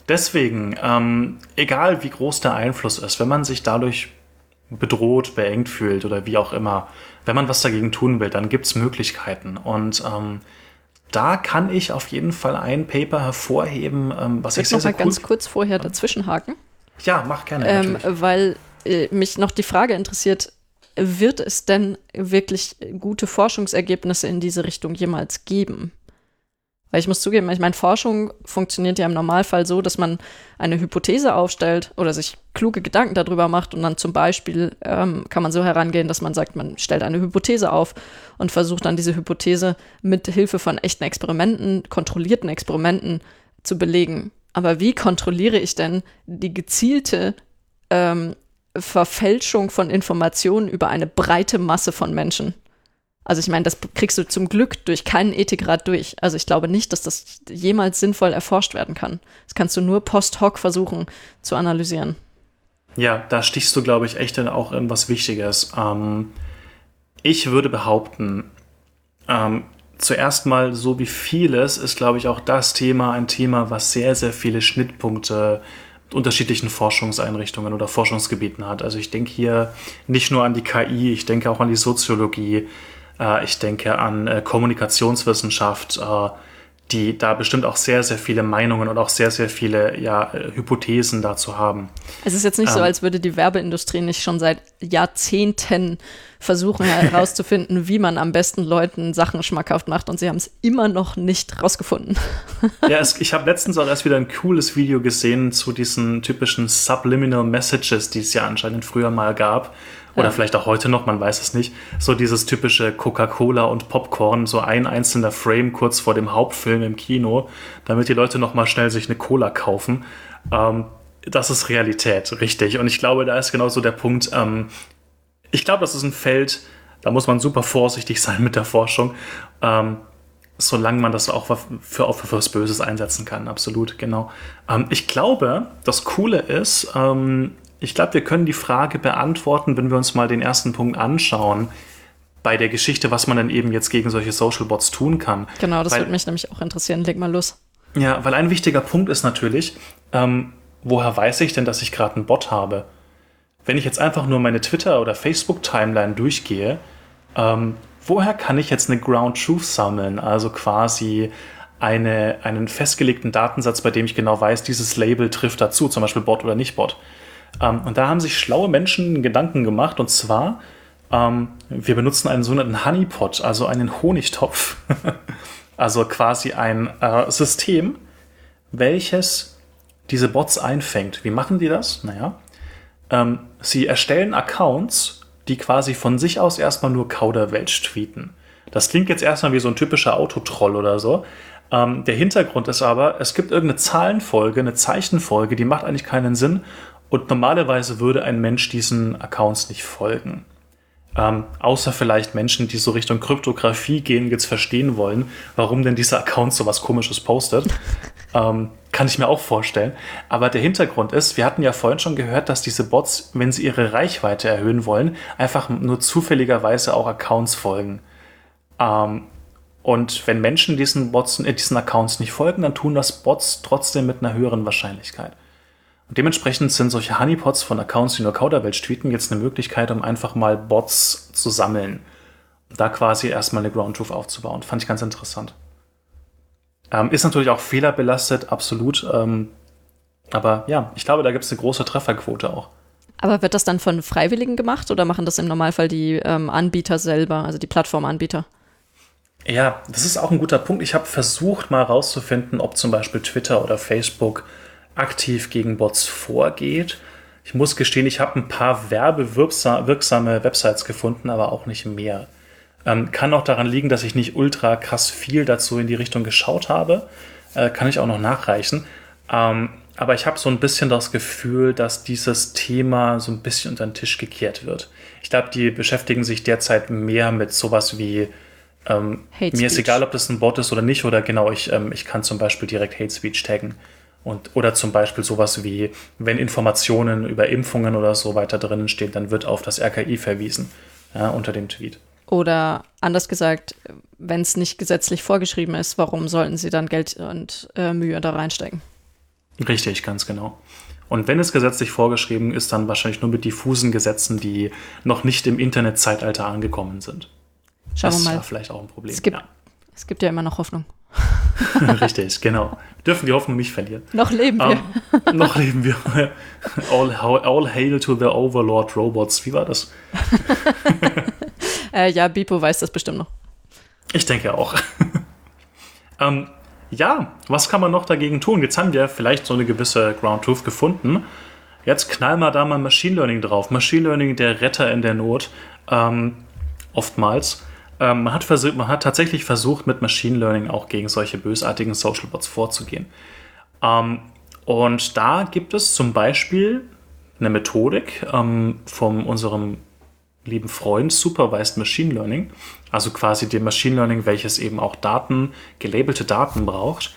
Deswegen, ähm, egal wie groß der Einfluss ist, wenn man sich dadurch bedroht, beengt fühlt oder wie auch immer, wenn man was dagegen tun will, dann gibt es Möglichkeiten. Und ähm, da kann ich auf jeden Fall ein Paper hervorheben, ähm, was ich, ich sehr, noch mal sehr cool ganz kurz vorher dazwischen haken. Ja, mach gerne. Ähm, weil äh, mich noch die Frage interessiert, wird es denn wirklich gute Forschungsergebnisse in diese Richtung jemals geben? Weil ich muss zugeben, ich meine, Forschung funktioniert ja im Normalfall so, dass man eine Hypothese aufstellt oder sich kluge Gedanken darüber macht und dann zum Beispiel ähm, kann man so herangehen, dass man sagt, man stellt eine Hypothese auf und versucht dann diese Hypothese mit Hilfe von echten Experimenten, kontrollierten Experimenten zu belegen. Aber wie kontrolliere ich denn die gezielte ähm, Verfälschung von Informationen über eine breite Masse von Menschen? Also ich meine, das kriegst du zum Glück durch keinen Ethikrat durch. Also ich glaube nicht, dass das jemals sinnvoll erforscht werden kann. Das kannst du nur post hoc versuchen zu analysieren. Ja, da stichst du, glaube ich, echt dann auch in was Wichtiges. Ähm, ich würde behaupten, ähm, zuerst mal, so wie vieles, ist, glaube ich, auch das Thema ein Thema, was sehr, sehr viele Schnittpunkte unterschiedlichen Forschungseinrichtungen oder Forschungsgebieten hat. Also ich denke hier nicht nur an die KI, ich denke auch an die Soziologie, äh, ich denke an äh, Kommunikationswissenschaft, äh, die da bestimmt auch sehr, sehr viele Meinungen und auch sehr, sehr viele ja, Hypothesen dazu haben. Es ist jetzt nicht ähm, so, als würde die Werbeindustrie nicht schon seit Jahrzehnten versuchen herauszufinden, [LAUGHS] wie man am besten Leuten Sachen schmackhaft macht und sie haben es immer noch nicht rausgefunden. ja, es, [LAUGHS] ich habe letztens auch erst wieder ein cooles Video gesehen zu diesen typischen Subliminal Messages, die es ja anscheinend früher mal gab oder ja. vielleicht auch heute noch, man weiß es nicht. So dieses typische Coca-Cola und Popcorn, so ein einzelner Frame kurz vor dem Hauptfilm im Kino, damit die Leute noch mal schnell sich eine Cola kaufen. Ähm, das ist Realität, richtig. Und ich glaube, da ist genauso der Punkt. Ähm, ich glaube, das ist ein Feld, da muss man super vorsichtig [LAUGHS] sein mit der Forschung. Ähm, solange man das auch für, auch für was Böses einsetzen kann, absolut, genau. Ähm, ich glaube, das Coole ist, ähm, ich glaube, wir können die Frage beantworten, wenn wir uns mal den ersten Punkt anschauen, bei der Geschichte, was man dann eben jetzt gegen solche Social Bots tun kann. Genau, das würde mich nämlich auch interessieren. Leg mal los. Ja, weil ein wichtiger Punkt ist natürlich, ähm, woher weiß ich denn, dass ich gerade einen Bot habe? Wenn ich jetzt einfach nur meine Twitter- oder Facebook-Timeline durchgehe, ähm, woher kann ich jetzt eine Ground Truth sammeln? Also quasi eine, einen festgelegten Datensatz, bei dem ich genau weiß, dieses Label trifft dazu, zum Beispiel Bot oder nicht Bot. Ähm, und da haben sich schlaue Menschen Gedanken gemacht, und zwar, ähm, wir benutzen einen sogenannten Honeypot, also einen Honigtopf, [LAUGHS] also quasi ein äh, System, welches diese Bots einfängt. Wie machen die das? Naja, ähm, sie erstellen Accounts, die quasi von sich aus erstmal nur Kauderwelsch tweeten. Das klingt jetzt erstmal wie so ein typischer Autotroll oder so. Ähm, der Hintergrund ist aber, es gibt irgendeine Zahlenfolge, eine Zeichenfolge, die macht eigentlich keinen Sinn und normalerweise würde ein Mensch diesen Accounts nicht folgen. Ähm, außer vielleicht Menschen, die so Richtung Kryptographie gehen, jetzt verstehen wollen, warum denn dieser Account so was Komisches postet. [LAUGHS] ähm, kann ich mir auch vorstellen. Aber der Hintergrund ist, wir hatten ja vorhin schon gehört, dass diese Bots, wenn sie ihre Reichweite erhöhen wollen, einfach nur zufälligerweise auch Accounts folgen. Ähm, und wenn Menschen diesen Bots, äh, diesen Accounts nicht folgen, dann tun das Bots trotzdem mit einer höheren Wahrscheinlichkeit. Und dementsprechend sind solche Honeypots von Accounts, die nur Kauderwelsch tweeten, jetzt eine Möglichkeit, um einfach mal Bots zu sammeln. Und da quasi erstmal eine Ground Truth aufzubauen. Fand ich ganz interessant. Ähm, ist natürlich auch fehlerbelastet, absolut. Ähm, aber ja, ich glaube, da gibt es eine große Trefferquote auch. Aber wird das dann von Freiwilligen gemacht oder machen das im Normalfall die ähm, Anbieter selber, also die Plattformanbieter? Ja, das ist auch ein guter Punkt. Ich habe versucht, mal rauszufinden, ob zum Beispiel Twitter oder Facebook aktiv gegen Bots vorgeht. Ich muss gestehen, ich habe ein paar werbewirksame Websites gefunden, aber auch nicht mehr. Ähm, kann auch daran liegen, dass ich nicht ultra krass viel dazu in die Richtung geschaut habe. Äh, kann ich auch noch nachreichen. Ähm, aber ich habe so ein bisschen das Gefühl, dass dieses Thema so ein bisschen unter den Tisch gekehrt wird. Ich glaube, die beschäftigen sich derzeit mehr mit sowas wie ähm, mir ist egal, ob das ein Bot ist oder nicht, oder genau, ich, ähm, ich kann zum Beispiel direkt Hate Speech taggen. Und, oder zum Beispiel sowas wie, wenn Informationen über Impfungen oder so weiter drinnen stehen, dann wird auf das RKI verwiesen ja, unter dem Tweet. Oder anders gesagt, wenn es nicht gesetzlich vorgeschrieben ist, warum sollten sie dann Geld und äh, Mühe da reinstecken? Richtig, ganz genau. Und wenn es gesetzlich vorgeschrieben ist, dann wahrscheinlich nur mit diffusen Gesetzen, die noch nicht im Internetzeitalter angekommen sind. Schauen das wir mal. ist ja vielleicht auch ein Problem. Es gibt, ja. es gibt ja immer noch Hoffnung. [LAUGHS] Richtig, genau. Wir dürfen die Hoffnung nicht verlieren. Noch leben wir. Ähm, noch leben wir. [LAUGHS] all, all hail to the Overlord Robots. Wie war das? [LAUGHS] äh, ja, Bipo weiß das bestimmt noch. Ich denke auch. ähm, ja, was kann man noch dagegen tun? Jetzt haben wir vielleicht so eine gewisse Ground Truth gefunden. Jetzt knallen wir da mal Machine Learning drauf. Machine Learning, der Retter in der Not, ähm, oftmals. Ähm, man, hat man hat tatsächlich versucht, mit Machine Learning auch gegen solche bösartigen Social Bots vorzugehen. Ähm, und da gibt es zum Beispiel eine Methodik ähm, von unserem lieben Freund Supervised Machine Learning, also quasi dem Machine Learning, welches eben auch Daten, gelabelte Daten braucht.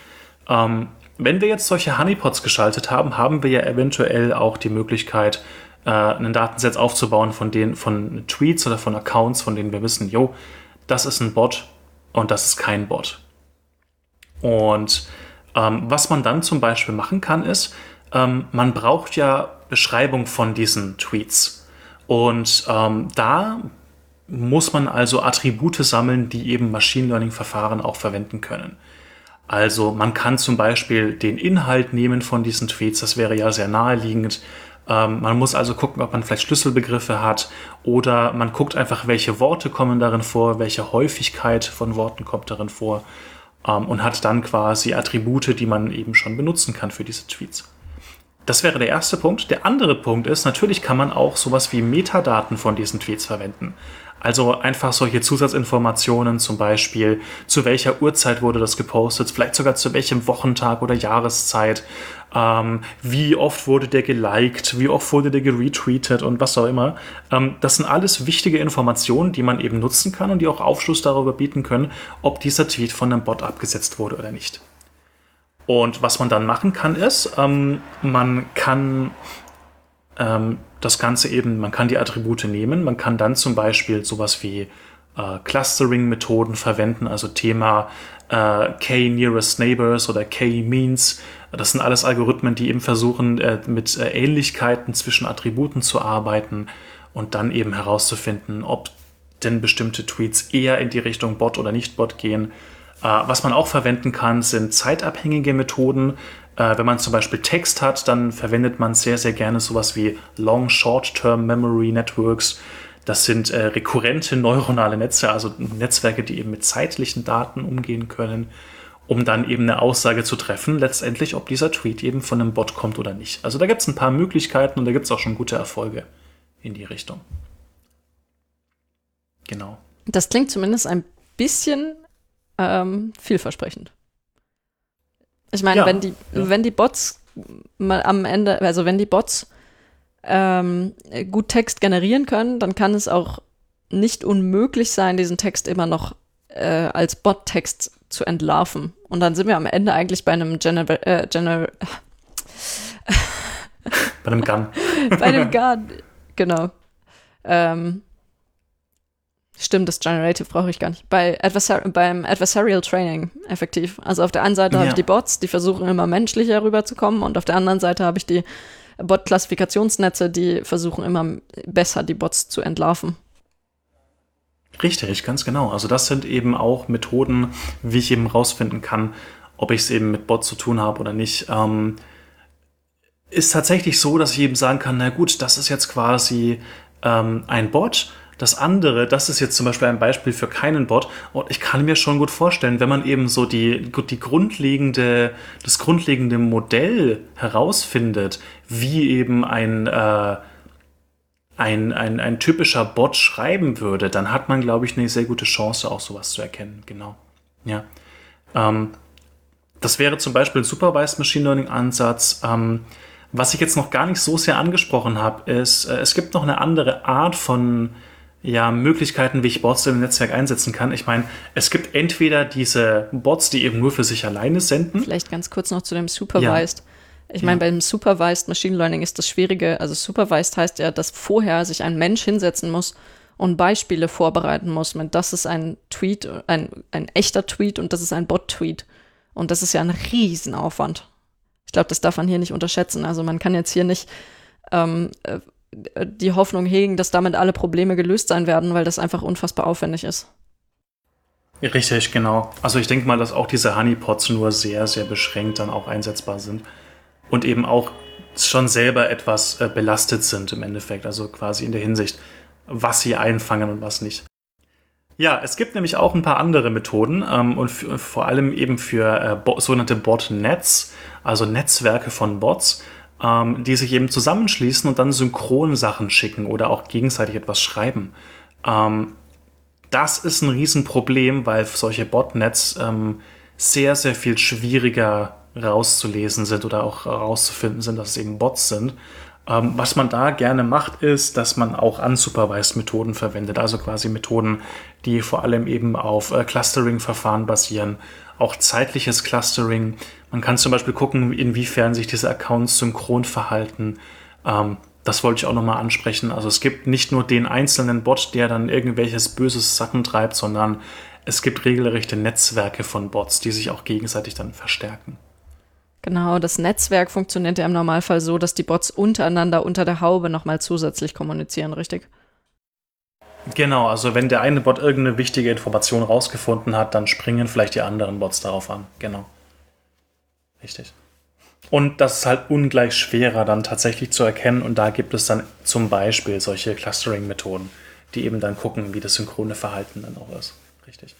Ähm, wenn wir jetzt solche Honeypots geschaltet haben, haben wir ja eventuell auch die Möglichkeit, äh, einen Datenset aufzubauen von den von Tweets oder von Accounts, von denen wir wissen, jo, das ist ein Bot und das ist kein Bot. Und ähm, was man dann zum Beispiel machen kann, ist, ähm, man braucht ja Beschreibung von diesen Tweets. Und ähm, da muss man also Attribute sammeln, die eben Machine Learning-Verfahren auch verwenden können. Also man kann zum Beispiel den Inhalt nehmen von diesen Tweets, das wäre ja sehr naheliegend. Ähm, man muss also gucken, ob man vielleicht Schlüsselbegriffe hat oder man guckt einfach, welche Worte kommen darin vor, welche Häufigkeit von Worten kommt darin vor ähm, und hat dann quasi Attribute, die man eben schon benutzen kann für diese Tweets. Das wäre der erste Punkt. Der andere Punkt ist, natürlich kann man auch sowas wie Metadaten von diesen Tweets verwenden. Also einfach solche Zusatzinformationen, zum Beispiel zu welcher Uhrzeit wurde das gepostet, vielleicht sogar zu welchem Wochentag oder Jahreszeit, ähm, wie oft wurde der geliked, wie oft wurde der geretweetet und was auch immer. Ähm, das sind alles wichtige Informationen, die man eben nutzen kann und die auch Aufschluss darüber bieten können, ob dieser Tweet von einem Bot abgesetzt wurde oder nicht. Und was man dann machen kann, ist, ähm, man kann ähm, das Ganze eben, man kann die Attribute nehmen, man kann dann zum Beispiel sowas wie äh, Clustering-Methoden verwenden, also Thema äh, K-Nearest Neighbors oder K-Means. Das sind alles Algorithmen, die eben versuchen, äh, mit äh, Ähnlichkeiten zwischen Attributen zu arbeiten und dann eben herauszufinden, ob denn bestimmte Tweets eher in die Richtung Bot oder nicht Bot gehen. Äh, was man auch verwenden kann, sind zeitabhängige Methoden. Äh, wenn man zum Beispiel Text hat, dann verwendet man sehr, sehr gerne sowas wie Long Short-Term Memory Networks. Das sind äh, rekurrente neuronale Netze, also Netzwerke, die eben mit zeitlichen Daten umgehen können, um dann eben eine Aussage zu treffen, letztendlich, ob dieser Tweet eben von einem Bot kommt oder nicht. Also da gibt es ein paar Möglichkeiten und da gibt es auch schon gute Erfolge in die Richtung. Genau. Das klingt zumindest ein bisschen ähm, vielversprechend. Ich meine, ja, wenn die, ja. wenn die Bots mal am Ende, also wenn die Bots ähm, gut Text generieren können, dann kann es auch nicht unmöglich sein, diesen Text immer noch äh, als Bot-Text zu entlarven. Und dann sind wir am Ende eigentlich bei einem General, äh, General bei einem Gun. [LAUGHS] bei einem Gun, genau. Ähm, Stimmt, das Generative brauche ich gar nicht. Bei Adversar beim Adversarial Training effektiv. Also auf der einen Seite ja. habe ich die Bots, die versuchen immer menschlicher rüberzukommen und auf der anderen Seite habe ich die Bot-Klassifikationsnetze, die versuchen immer besser die Bots zu entlarven. Richtig, ganz genau. Also das sind eben auch Methoden, wie ich eben rausfinden kann, ob ich es eben mit Bots zu tun habe oder nicht. Ähm, ist tatsächlich so, dass ich eben sagen kann, na gut, das ist jetzt quasi ähm, ein Bot das andere, das ist jetzt zum Beispiel ein Beispiel für keinen Bot. Und ich kann mir schon gut vorstellen, wenn man eben so die, die grundlegende, das grundlegende Modell herausfindet, wie eben ein, äh, ein, ein, ein typischer Bot schreiben würde, dann hat man, glaube ich, eine sehr gute Chance, auch sowas zu erkennen. Genau. Ja. Ähm, das wäre zum Beispiel ein Supervised Machine Learning Ansatz. Ähm, was ich jetzt noch gar nicht so sehr angesprochen habe, ist, äh, es gibt noch eine andere Art von ja, Möglichkeiten, wie ich Bots im Netzwerk einsetzen kann. Ich meine, es gibt entweder diese Bots, die eben nur für sich alleine senden. Vielleicht ganz kurz noch zu dem Supervised. Ja. Ich meine, ja. beim Supervised Machine Learning ist das Schwierige, also Supervised heißt ja, dass vorher sich ein Mensch hinsetzen muss und Beispiele vorbereiten muss mit, das ist ein Tweet, ein, ein echter Tweet und das ist ein Bot-Tweet. Und das ist ja ein Riesenaufwand. Ich glaube, das darf man hier nicht unterschätzen. Also man kann jetzt hier nicht ähm, äh, die Hoffnung hegen, dass damit alle Probleme gelöst sein werden, weil das einfach unfassbar aufwendig ist. Richtig, genau. Also ich denke mal, dass auch diese Honeypots nur sehr, sehr beschränkt dann auch einsetzbar sind. Und eben auch schon selber etwas äh, belastet sind im Endeffekt. Also quasi in der Hinsicht, was sie einfangen und was nicht. Ja, es gibt nämlich auch ein paar andere Methoden ähm, und vor allem eben für äh, Bo sogenannte Botnets, also Netzwerke von Bots, ähm, die sich eben zusammenschließen und dann synchron Sachen schicken oder auch gegenseitig etwas schreiben. Ähm, das ist ein Riesenproblem, weil solche Botnets ähm, sehr, sehr viel schwieriger rauszulesen sind oder auch herauszufinden sind, dass es eben Bots sind. Ähm, was man da gerne macht, ist, dass man auch unsupervised Methoden verwendet, also quasi Methoden, die vor allem eben auf äh, Clustering-Verfahren basieren, auch zeitliches Clustering. Man kann zum Beispiel gucken, inwiefern sich diese Accounts synchron verhalten. Ähm, das wollte ich auch nochmal ansprechen. Also es gibt nicht nur den einzelnen Bot, der dann irgendwelches böses Sachen treibt, sondern es gibt regelrechte Netzwerke von Bots, die sich auch gegenseitig dann verstärken. Genau, das Netzwerk funktioniert ja im Normalfall so, dass die Bots untereinander unter der Haube nochmal zusätzlich kommunizieren, richtig? Genau, also wenn der eine Bot irgendeine wichtige Information rausgefunden hat, dann springen vielleicht die anderen Bots darauf an. Genau. Richtig. Und das ist halt ungleich schwerer dann tatsächlich zu erkennen. Und da gibt es dann zum Beispiel solche Clustering-Methoden, die eben dann gucken, wie das synchrone Verhalten dann auch ist. Richtig.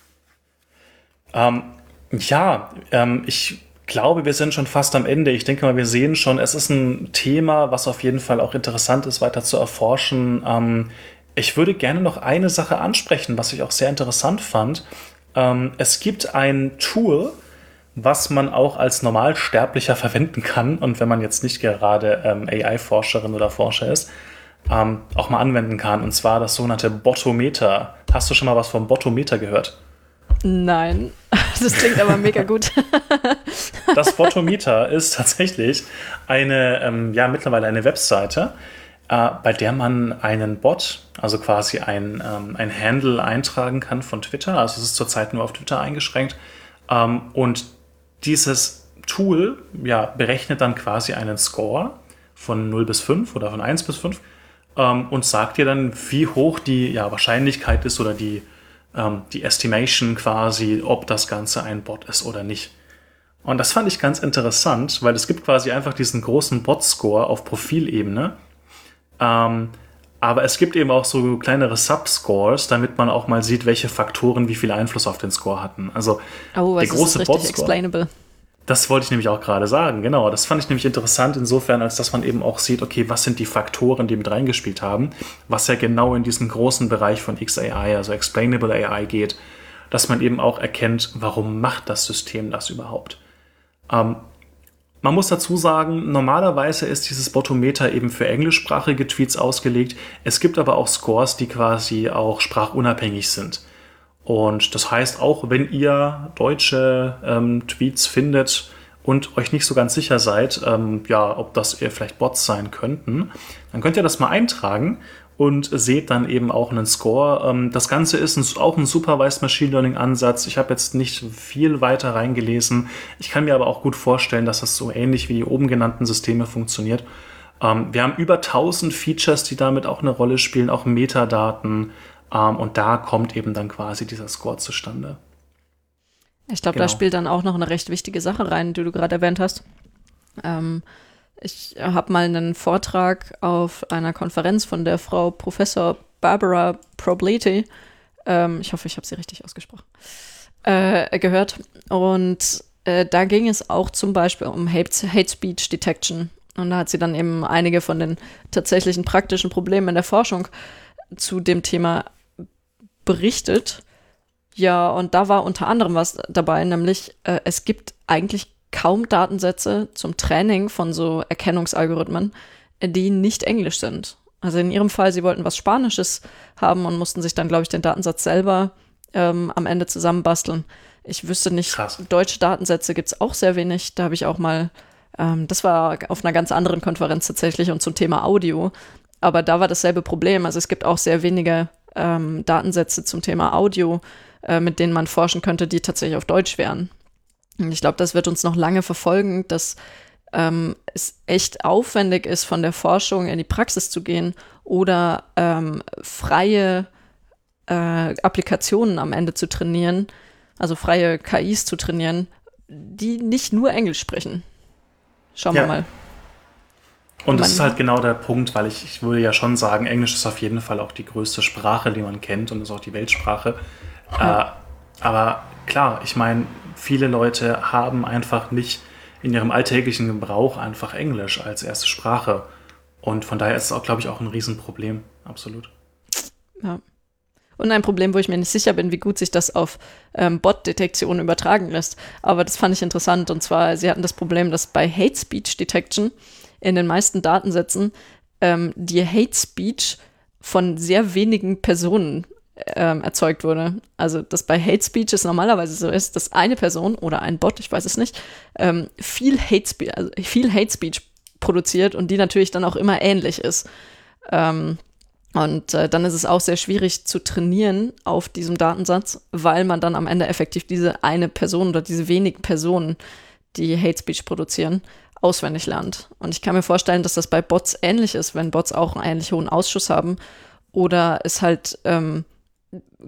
Ähm, ja, ähm, ich glaube, wir sind schon fast am Ende. Ich denke mal, wir sehen schon, es ist ein Thema, was auf jeden Fall auch interessant ist, weiter zu erforschen. Ähm, ich würde gerne noch eine Sache ansprechen, was ich auch sehr interessant fand. Ähm, es gibt ein Tool, was man auch als Normalsterblicher verwenden kann und wenn man jetzt nicht gerade ähm, AI-Forscherin oder Forscher ist, ähm, auch mal anwenden kann. Und zwar das sogenannte Botometer. Hast du schon mal was vom Botometer gehört? Nein, [LAUGHS] das klingt aber mega gut. [LAUGHS] das Botometer ist tatsächlich eine, ähm, ja, mittlerweile eine Webseite, äh, bei der man einen Bot, also quasi ein, ähm, ein Handle eintragen kann von Twitter. Also es ist zurzeit nur auf Twitter eingeschränkt. Ähm, und dieses Tool ja, berechnet dann quasi einen Score von 0 bis 5 oder von 1 bis 5 ähm, und sagt dir dann, wie hoch die ja, Wahrscheinlichkeit ist oder die, ähm, die Estimation quasi, ob das Ganze ein Bot ist oder nicht. Und das fand ich ganz interessant, weil es gibt quasi einfach diesen großen Bot-Score auf Profilebene. Ähm, aber es gibt eben auch so kleinere Subscores, damit man auch mal sieht, welche Faktoren wie viel Einfluss auf den Score hatten. Also oh, der große Bot-Score. Das wollte ich nämlich auch gerade sagen, genau. Das fand ich nämlich interessant insofern, als dass man eben auch sieht, okay, was sind die Faktoren, die mit reingespielt haben, was ja genau in diesen großen Bereich von XAI, also Explainable AI geht, dass man eben auch erkennt, warum macht das System das überhaupt. Ähm, man muss dazu sagen, normalerweise ist dieses Botometer eben für englischsprachige Tweets ausgelegt. Es gibt aber auch Scores, die quasi auch sprachunabhängig sind. Und das heißt, auch wenn ihr deutsche ähm, Tweets findet und euch nicht so ganz sicher seid, ähm, ja, ob das vielleicht Bots sein könnten, dann könnt ihr das mal eintragen und seht dann eben auch einen Score. Ähm, das Ganze ist ein, auch ein Supervised Machine Learning Ansatz. Ich habe jetzt nicht viel weiter reingelesen. Ich kann mir aber auch gut vorstellen, dass das so ähnlich wie die oben genannten Systeme funktioniert. Ähm, wir haben über 1000 Features, die damit auch eine Rolle spielen, auch Metadaten. Ähm, und da kommt eben dann quasi dieser Score zustande. Ich glaube, genau. da spielt dann auch noch eine recht wichtige Sache rein, die du gerade erwähnt hast. Ähm, ich habe mal einen Vortrag auf einer Konferenz von der Frau Professor Barbara Probleti, ähm, ich hoffe, ich habe sie richtig ausgesprochen, äh, gehört. Und äh, da ging es auch zum Beispiel um Hate, Hate Speech Detection. Und da hat sie dann eben einige von den tatsächlichen praktischen Problemen in der Forschung zu dem Thema berichtet. Ja, und da war unter anderem was dabei, nämlich äh, es gibt eigentlich kaum Datensätze zum Training von so Erkennungsalgorithmen, die nicht Englisch sind. Also in ihrem Fall, sie wollten was Spanisches haben und mussten sich dann, glaube ich, den Datensatz selber ähm, am Ende zusammenbasteln. Ich wüsste nicht, Krass. deutsche Datensätze gibt es auch sehr wenig. Da habe ich auch mal, ähm, das war auf einer ganz anderen Konferenz tatsächlich und zum Thema Audio. Aber da war dasselbe Problem. Also es gibt auch sehr wenige ähm, Datensätze zum Thema Audio, äh, mit denen man forschen könnte, die tatsächlich auf Deutsch wären. Und ich glaube, das wird uns noch lange verfolgen, dass ähm, es echt aufwendig ist, von der Forschung in die Praxis zu gehen oder ähm, freie äh, Applikationen am Ende zu trainieren, also freie KIs zu trainieren, die nicht nur Englisch sprechen. Schauen Ja. wir mal. Und das ist halt genau der Punkt, weil ich, ich würde ja schon sagen, Englisch ist auf jeden Fall auch die größte Sprache, die man kennt und ist auch die Weltsprache. Äh, aber klar, ich meine, viele Leute haben einfach nicht in ihrem alltäglichen Gebrauch einfach Englisch als erste Sprache. Und von daher ist es auch, glaube ich, auch ein Riesenproblem. Absolut. Ja. Und ein Problem, wo ich mir nicht sicher bin, wie gut sich das auf ähm, Bot-Detektion übertragen lässt. Aber das fand ich interessant. Und zwar, sie hatten das Problem, dass bei Hate Speech Detection in den meisten Datensätzen ähm, die Hate Speech von sehr wenigen Personen ähm, erzeugt wurde. Also, dass bei Hate Speech es normalerweise so ist, dass eine Person oder ein Bot, ich weiß es nicht, ähm, viel Hate Speech, also viel Hate Speech produziert und die natürlich dann auch immer ähnlich ist. Ähm, und äh, dann ist es auch sehr schwierig zu trainieren auf diesem Datensatz, weil man dann am Ende effektiv diese eine Person oder diese wenigen Personen, die Hate Speech produzieren, auswendig lernt. Und ich kann mir vorstellen, dass das bei Bots ähnlich ist, wenn Bots auch einen ähnlich hohen Ausschuss haben oder es halt ähm,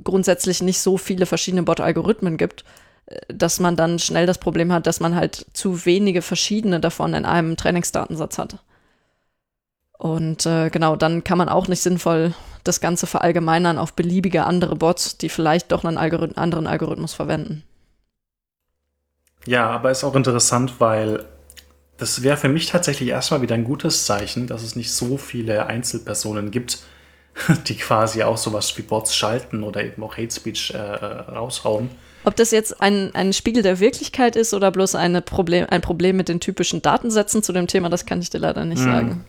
grundsätzlich nicht so viele verschiedene Bot-Algorithmen gibt, äh, dass man dann schnell das Problem hat, dass man halt zu wenige verschiedene davon in einem Trainingsdatensatz hat. Und äh, genau, dann kann man auch nicht sinnvoll das Ganze verallgemeinern auf beliebige andere Bots, die vielleicht doch einen Algorithm anderen Algorithmus verwenden. Ja, aber ist auch interessant, weil das wäre für mich tatsächlich erstmal wieder ein gutes Zeichen, dass es nicht so viele Einzelpersonen gibt, [LAUGHS] die quasi auch sowas wie Bots schalten oder eben auch Hate Speech äh, raushauen. Ob das jetzt ein, ein Spiegel der Wirklichkeit ist oder bloß eine Problem, ein Problem mit den typischen Datensätzen zu dem Thema, das kann ich dir leider nicht Hm. sagen.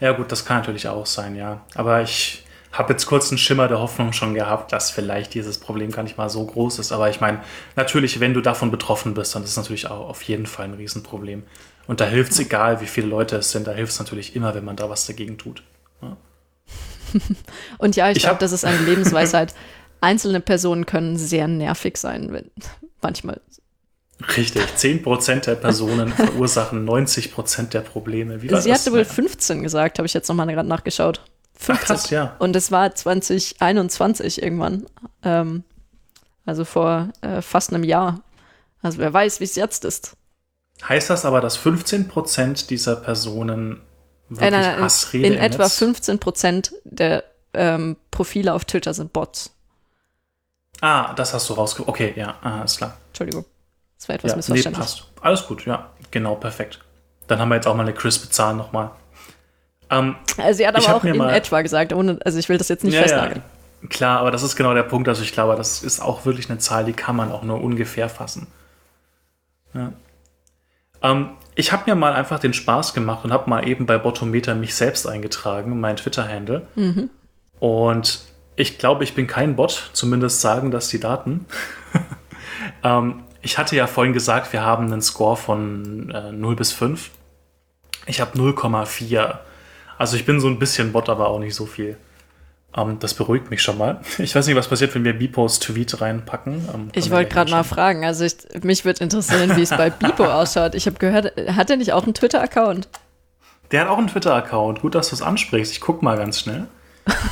Ja, gut, das kann natürlich auch sein, ja. Aber ich habe jetzt kurz einen Schimmer der Hoffnung schon gehabt, dass vielleicht dieses Problem gar nicht mal so groß ist. Aber ich meine, natürlich, wenn du davon betroffen bist, dann ist es natürlich auch auf jeden Fall ein Riesenproblem. Und da hilft es, egal wie viele Leute es sind, da hilft es natürlich immer, wenn man da was dagegen tut. [LAUGHS] Und ja, ich, Ich glaube, das ist eine Lebensweisheit. [LAUGHS] Einzelne Personen können sehr nervig sein, wenn, [LAUGHS] manchmal. Richtig, 10% der Personen verursachen 90% der Probleme. Wie war Sie das? hatte wohl 15 gesagt, habe ich jetzt nochmal gerade nachgeschaut. Ach, 15. krass, ja. Und es war 2021 irgendwann. Ähm, also vor äh, fast einem Jahr. Also wer weiß, wie es jetzt ist. Heißt das aber, dass 15% dieser Personen wirklich Äh, nein, nein, Hassrede in im etwa Netz- 15 Prozent der ähm, Profile auf Twitter sind Bots. Ah, das hast du rausge... Okay, ja, ah, ist klar. Entschuldigung. Das war etwas Ja, nee, missverständlich. passt. Alles gut, ja. Genau, perfekt. Dann haben wir jetzt auch mal eine crispe Zahl nochmal. Ähm, also sie hat aber auch in mal- etwa gesagt, ohne, also ich will das jetzt nicht ja, ja, festnageln. klar, aber das ist genau der Punkt. Also ich glaube, das ist auch wirklich eine Zahl, die kann man auch nur ungefähr fassen. Ja. Ähm, ich habe mir mal einfach den Spaß gemacht und habe mal eben bei Botometer mich selbst eingetragen, mein Twitter-Handle. Mhm. Und ich glaube, ich bin kein Bot, zumindest sagen das die Daten. [LAUGHS] ähm, ich hatte ja vorhin gesagt, wir haben einen Score von äh, 0 bis 5. Ich habe 0,4. Also ich bin so ein bisschen Bot, aber auch nicht so viel. Ähm, das beruhigt mich schon mal. [LAUGHS] Ich weiß nicht, was passiert, wenn wir Bipos Tweet reinpacken. Ähm, können Ich wollte gerade mal fragen, also ich, mich würde interessieren, wie es bei [LAUGHS] Bipo ausschaut. Ich habe gehört, hat er nicht auch einen Twitter-Account? Der hat auch einen Twitter-Account. Gut, dass du es ansprichst. Ich guck mal ganz schnell.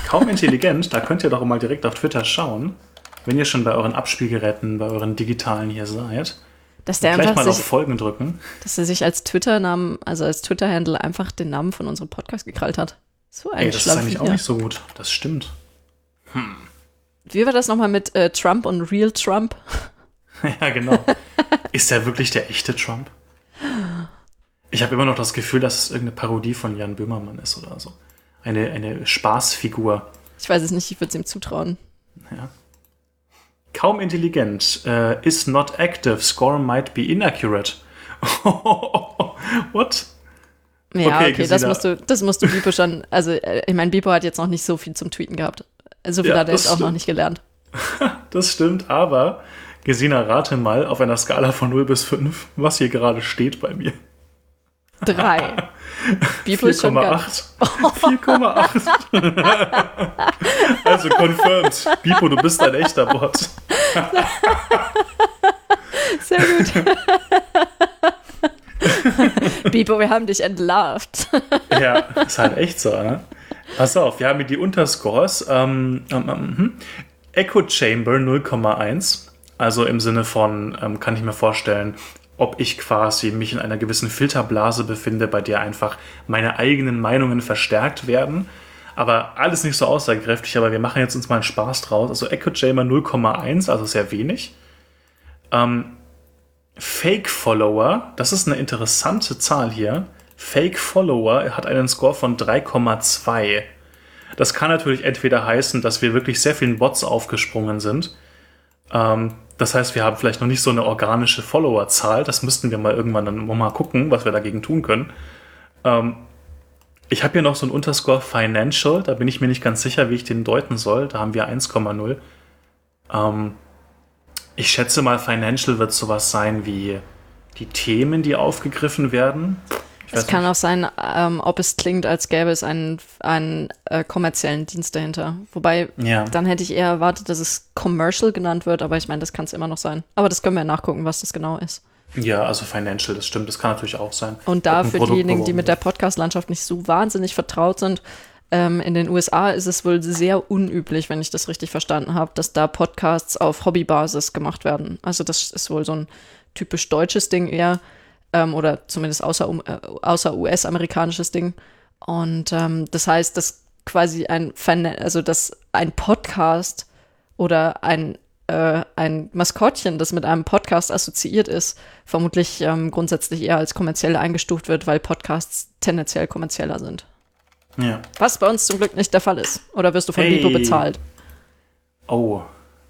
Kaum intelligent, da könnt ihr doch mal direkt auf Twitter schauen, wenn ihr schon bei euren Abspielgeräten, bei euren digitalen hier seid. Dass der einfach mal auf sich, Folgen drücken. dass er sich als Twitter-Namen, also als Twitter-Handle einfach den Namen von unserem Podcast gekrallt hat. So ein Ey, das ist eigentlich auch nicht so gut. Das stimmt. Wie war das nochmal mit äh, Trump und Real Trump? [LAUGHS] ja, genau. ist der wirklich der echte Trump? Ich habe immer noch das Gefühl, dass es irgendeine Parodie von Jan Böhmermann ist oder so. Eine, eine Spaßfigur. Ich weiß es nicht, ich würde es ihm zutrauen. Ja. Kaum intelligent. Äh, is not active. Score might be inaccurate. [LAUGHS] What? Ja, Okay, okay, das musst du, das musst du Bipo schon, also äh, ich meine, Bipo hat jetzt noch nicht so viel zum Tweeten gehabt. So viel Ja, hat er das jetzt auch noch nicht gelernt. [LAUGHS] Das stimmt, aber Gesina, rate mal auf einer Skala von 0 bis 5, was hier gerade steht bei mir. Drei. [LAUGHS] Bipo ist schon ganz, 4,8. 4,8. [LAUGHS] also confirmed. Bipo, du bist ein echter Bot. sehr gut. [LAUGHS] Bipo, wir haben dich entlarvt. [LAUGHS] Ja, ist halt echt so, ne? Pass auf, wir haben hier die Unterscores. Ähm, ähm, ähm, hm. Echo Chamber 0,1. Also im Sinne von, ähm, kann ich mir vorstellen, ob ich quasi mich in einer gewissen Filterblase befinde, bei der einfach meine eigenen Meinungen verstärkt werden. Aber alles nicht so aussagekräftig, aber wir machen jetzt uns mal einen Spaß draus. Also Echo Chamber 0,1, also sehr wenig. Ähm, Fake Follower, das ist eine interessante Zahl hier. Fake Follower hat einen Score von 3,2. Das kann natürlich entweder heißen, dass wir wirklich sehr vielen Bots aufgesprungen sind. Ähm, das heißt, wir haben vielleicht noch nicht so eine organische Followerzahl. Das müssten wir mal irgendwann dann mal gucken, was wir dagegen tun können. Ähm, ich habe hier noch so ein Unterscore Financial. Da bin ich mir nicht ganz sicher, wie ich den deuten soll. Da haben wir 1,0. Ähm, ich schätze mal, Financial wird sowas sein wie die Themen, die aufgegriffen werden. Es kann nicht. auch sein, ähm, ob es klingt, als gäbe es einen, einen äh, kommerziellen Dienst dahinter. Wobei, ja. dann hätte ich eher erwartet, dass es Commercial genannt wird, aber ich meine, das kann es immer noch sein. Aber das können wir nachgucken, was das genau ist. Ja, also Financial, das stimmt, das kann natürlich auch sein. Und da für diejenigen, die mit der Podcast-Landschaft nicht so wahnsinnig vertraut sind, ähm, in den USA ist es wohl sehr unüblich, wenn ich das richtig verstanden habe, dass da Podcasts auf Hobbybasis gemacht werden. Also das ist wohl so ein typisch deutsches Ding eher ähm, oder zumindest außer, äh, außer US-amerikanisches Ding. Und ähm, das heißt, dass quasi ein, also dass ein Podcast oder ein äh, ein Maskottchen, das mit einem Podcast assoziiert ist, vermutlich ähm, grundsätzlich eher als kommerziell eingestuft wird, weil Podcasts tendenziell kommerzieller sind. Ja. Was bei uns zum Glück nicht der Fall ist. Oder wirst du von hey. Bipo bezahlt? Oh,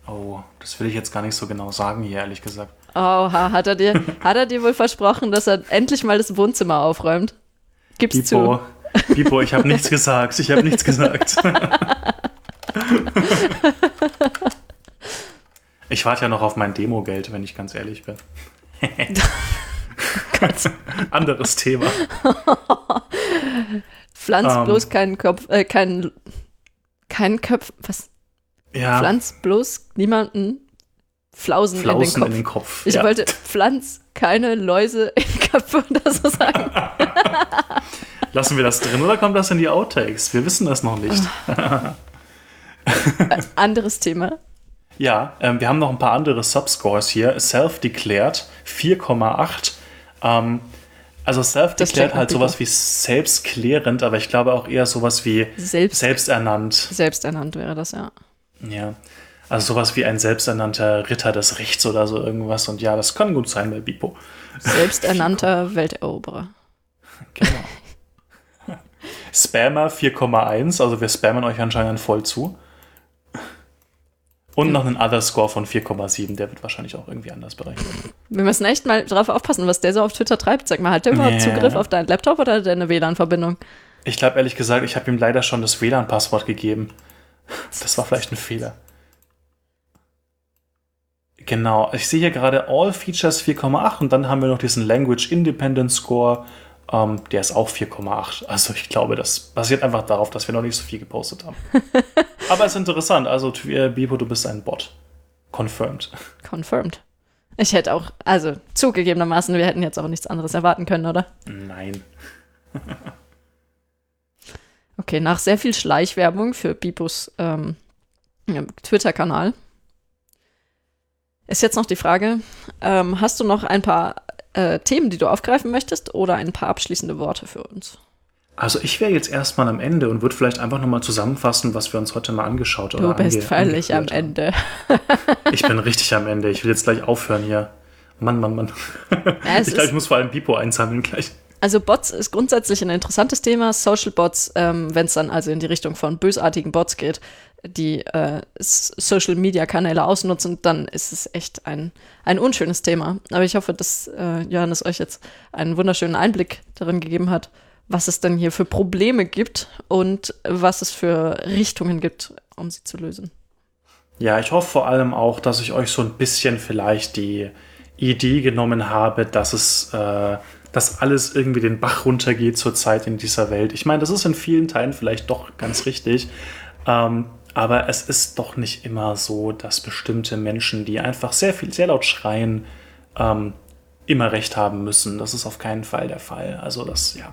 oh, das will ich jetzt gar nicht so genau sagen hier, ehrlich gesagt. Oha, hat er dir, [LAUGHS] hat er dir wohl versprochen, dass er endlich mal das Wohnzimmer aufräumt? Gib's Bipo, zu. Bipo, ich habe nichts gesagt. Ich habe nichts gesagt. [LAUGHS] ich warte ja noch auf mein Demogeld, wenn ich ganz ehrlich bin. [LAUGHS] Anderes Thema. Pflanz ähm. bloß keinen Kopf, äh, keinen, keinen Köpf, was? Ja. Pflanz bloß niemanden Flausen, Flausen in den Kopf. In den Kopf ich ja. wollte Pflanz keine Läuse in Köpfe oder so [LAUGHS] sagen. Lassen wir das drin oder kommt das in die Outtakes? Wir wissen das noch nicht. Anderes Thema. Ja, ähm, wir haben noch ein paar andere Subscores hier. Self-Declared 4,8. Ähm, also Self-Declared halt sowas wie selbstklärend, aber ich glaube auch eher sowas wie Selbst, selbsternannt. Selbsternannt wäre das, ja. Ja. Also sowas wie ein selbsternannter Ritter des Rechts oder so irgendwas. Und ja, das kann gut sein bei Bipo. Selbsternannter [LAUGHS] Welteroberer. Genau. [LAUGHS] Spammer 4,1, also wir spammen euch anscheinend voll zu. Und noch einen Other Score von 4,7, der wird wahrscheinlich auch irgendwie anders berechnet. Wir müssen echt mal drauf aufpassen, was der so auf Twitter treibt. Sag mal, hat der überhaupt yeah. Zugriff auf deinen Laptop oder hat der eine WLAN-Verbindung? Ich glaube ehrlich gesagt, ich habe ihm leider schon das WLAN-Passwort gegeben. Das war vielleicht ein Fehler. Genau, ich sehe hier gerade All Features 4,8 und dann haben wir noch diesen Language Independent Score, ähm, der ist auch 4,8. Also ich glaube, das basiert einfach darauf, dass wir noch nicht so viel gepostet haben. [LAUGHS] Aber es ist interessant, also Bibo, du bist ein Bot. Confirmed. Confirmed. Ich hätte auch, also zugegebenermaßen, wir hätten jetzt auch nichts anderes erwarten können, oder? Nein. [LAUGHS] okay, nach sehr viel Schleichwerbung für Bibos ähm, Twitter-Kanal ist jetzt noch die Frage, ähm, hast du noch ein paar äh, Themen, die du aufgreifen möchtest oder ein paar abschließende Worte für uns? Also ich wäre jetzt erstmal am Ende und würde vielleicht einfach nochmal zusammenfassen, was wir uns heute mal angeschaut haben. Du bist völlig am Ende. [LAUGHS] ich bin richtig am Ende. Ich will jetzt gleich aufhören hier. Mann, Mann, Mann. Ja, [LAUGHS] ich glaube, ich muss vor allem Bipo einsammeln gleich. Also Bots ist grundsätzlich ein interessantes Thema. Social Bots, ähm, wenn es dann also in die Richtung von bösartigen Bots geht, die äh, Social-Media-Kanäle ausnutzen, dann ist es echt ein, ein unschönes Thema. Aber ich hoffe, dass äh, Johannes euch jetzt einen wunderschönen Einblick darin gegeben hat, was es denn hier für Probleme gibt und was es für Richtungen gibt, um sie zu lösen. Ja, ich hoffe vor allem auch, dass ich euch so ein bisschen vielleicht die Idee genommen habe, dass es, äh, dass alles irgendwie den Bach runtergeht zurzeit in dieser Welt. Ich meine, das ist in vielen Teilen vielleicht doch ganz richtig. Ähm, aber es ist doch nicht immer so, dass bestimmte Menschen, die einfach sehr viel, sehr laut schreien, ähm, immer recht haben müssen. Das ist auf keinen Fall der Fall. Also das, ja,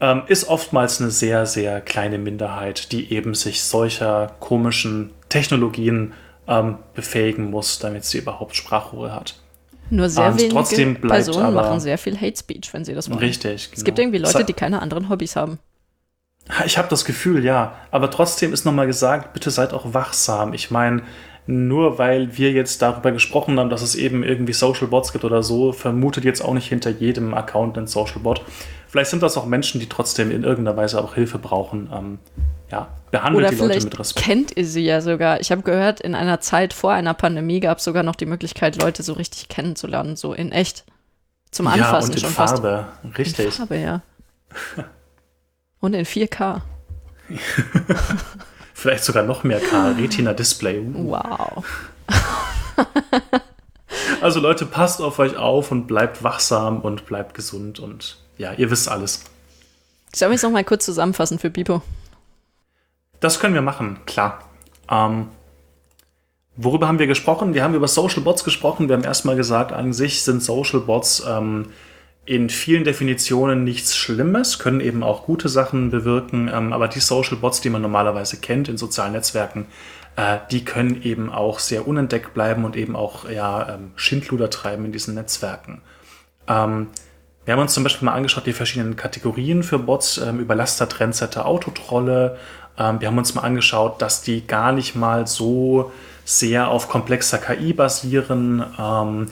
ähm, ist oftmals eine sehr, sehr kleine Minderheit, die eben sich solcher komischen Technologien ähm, befähigen muss, damit sie überhaupt Sprachrohre hat. Nur sehr Und wenige trotzdem bleibt Personen aber- machen sehr viel Hate Speech, wenn sie das machen. Richtig. Es gibt genau. irgendwie Leute, die keine anderen Hobbys haben. Ich habe das Gefühl, ja. Aber trotzdem ist nochmal gesagt, bitte seid auch wachsam. Ich meine, nur weil wir jetzt darüber gesprochen haben, dass es eben irgendwie Social Bots gibt oder so, vermutet jetzt auch nicht hinter jedem Account ein Social Bot. Vielleicht sind das auch Menschen, die trotzdem in irgendeiner Weise auch Hilfe brauchen. Ähm, ja, behandelt Oder die Leute mit Respekt. kennt ihr sie ja sogar. Ich habe gehört, in einer Zeit vor einer Pandemie gab es sogar noch die Möglichkeit, Leute so richtig kennenzulernen, so in echt. Zum Ja, Anfassen und in schon fast. Farbe. Richtig. In Farbe, ja. [LAUGHS] Und in 4K. [LAUGHS] Vielleicht sogar noch mehr K, Retina Display. Uh. Wow. [LAUGHS] Also Leute, passt auf euch auf und bleibt wachsam und bleibt gesund und ja, ihr wisst alles. Sollen wir es noch mal kurz zusammenfassen für Pipo? Das können wir machen, klar. Ähm, worüber haben wir gesprochen? Wir haben über Social Bots gesprochen. Wir haben erstmal gesagt, an sich sind Social Bots ähm, in vielen Definitionen nichts Schlimmes, können eben auch gute Sachen bewirken. Ähm, aber die Social Bots, die man normalerweise kennt in sozialen Netzwerken, äh, die können eben auch sehr unentdeckt bleiben und eben auch ja, ähm, Schindluder treiben in diesen Netzwerken. Ähm, wir haben uns zum Beispiel mal angeschaut, die verschiedenen Kategorien für Bots, ähm, Überlaster, Trendsetter, Autotrolle. Ähm, wir haben uns mal angeschaut, dass die gar nicht mal so sehr auf komplexer KI basieren, ähm,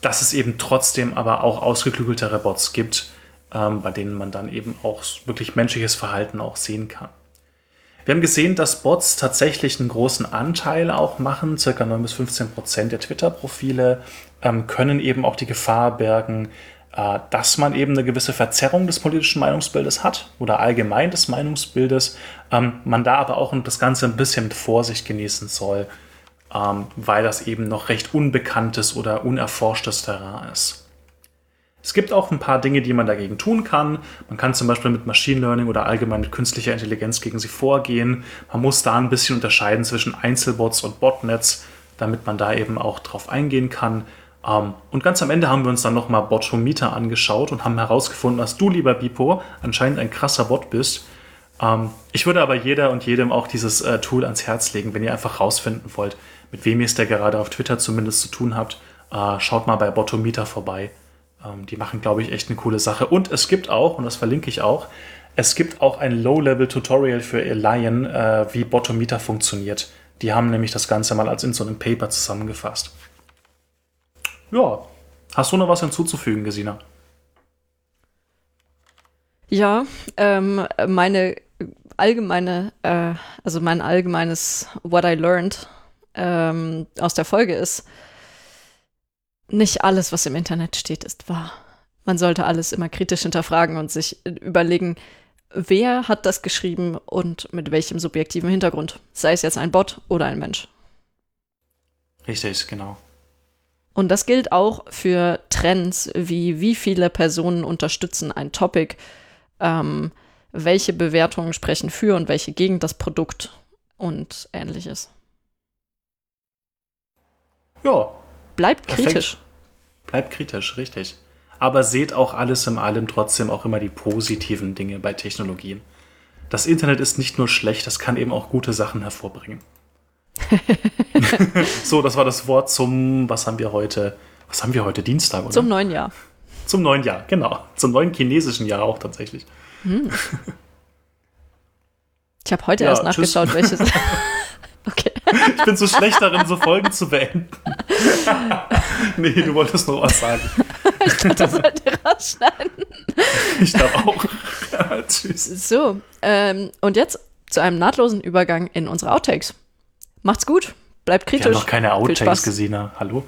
dass es eben trotzdem aber auch ausgeklügeltere Bots gibt, ähm, bei denen man dann eben auch wirklich menschliches Verhalten auch sehen kann. Wir haben gesehen, dass Bots tatsächlich einen großen Anteil auch machen. Circa 9 bis 15 Prozent der Twitter-Profile ähm, können eben auch die Gefahr bergen, äh, dass man eben eine gewisse Verzerrung des politischen Meinungsbildes hat oder allgemein des Meinungsbildes. Ähm, man da aber auch das Ganze ein bisschen mit Vorsicht genießen soll, ähm, weil das eben noch recht unbekanntes oder unerforschtes Terrain ist. Es gibt auch ein paar Dinge, die man dagegen tun kann. Man kann zum Beispiel mit Machine Learning oder allgemein mit künstlicher Intelligenz gegen sie vorgehen. Man muss da ein bisschen unterscheiden zwischen Einzelbots und Botnets, damit man da eben auch drauf eingehen kann. Ähm, und ganz am Ende haben wir uns dann nochmal Botometer angeschaut und haben herausgefunden, dass du, lieber Bipo, anscheinend ein krasser Bot bist. Ähm, ich würde aber jeder und jedem auch dieses äh, Tool ans Herz legen, wenn ihr einfach rausfinden wollt, mit wem ihr es da gerade auf Twitter zumindest zu tun habt. Äh, schaut mal bei Botometer vorbei. Ähm, die machen, glaube ich, echt eine coole Sache. Und es gibt auch, und das verlinke ich auch, es gibt auch ein Low-Level-Tutorial für Lion, äh, wie Botometer funktioniert. Die haben nämlich das Ganze mal als in so einem Paper zusammengefasst. Ja, hast du noch was hinzuzufügen, Gesina? Ja, ähm, meine allgemeine, äh, also mein allgemeines What I learned ähm, aus der Folge ist, nicht alles, was im Internet steht, ist wahr. Man sollte alles immer kritisch hinterfragen und sich überlegen, wer hat das geschrieben und mit welchem subjektiven Hintergrund. Sei es jetzt ein Bot oder ein Mensch. Richtig, genau. Und das gilt auch für Trends, wie wie viele Personen unterstützen ein Topic, ähm, welche Bewertungen sprechen für und welche gegen das Produkt und ähnliches. Ja, Bleibt Perfekt. kritisch. bleibt kritisch, richtig. Aber seht auch alles in allem trotzdem auch immer die positiven Dinge bei Technologien. Das Internet ist nicht nur schlecht, das kann eben auch gute Sachen hervorbringen. [LAUGHS] so, das war das Wort zum, was haben wir heute? Was haben wir heute? Dienstag, oder? Zum neuen Jahr. Zum neuen Jahr, genau. Zum neuen chinesischen Jahr auch tatsächlich. [LAUGHS] Ich habe heute Ja, erst tschüss. nachgeschaut, welches. [LAUGHS] Ich bin so schlecht darin, so Folgen zu beenden. [LAUGHS] nee, du wolltest noch was sagen. Das sollte rausschneiden. Ich glaube auch. [LAUGHS] Tschüss. So, ähm, und jetzt zu einem nahtlosen Übergang in unsere Outtakes. Macht's gut, bleibt kritisch. haben noch keine Outtakes, Spaß. Gesina. Hallo?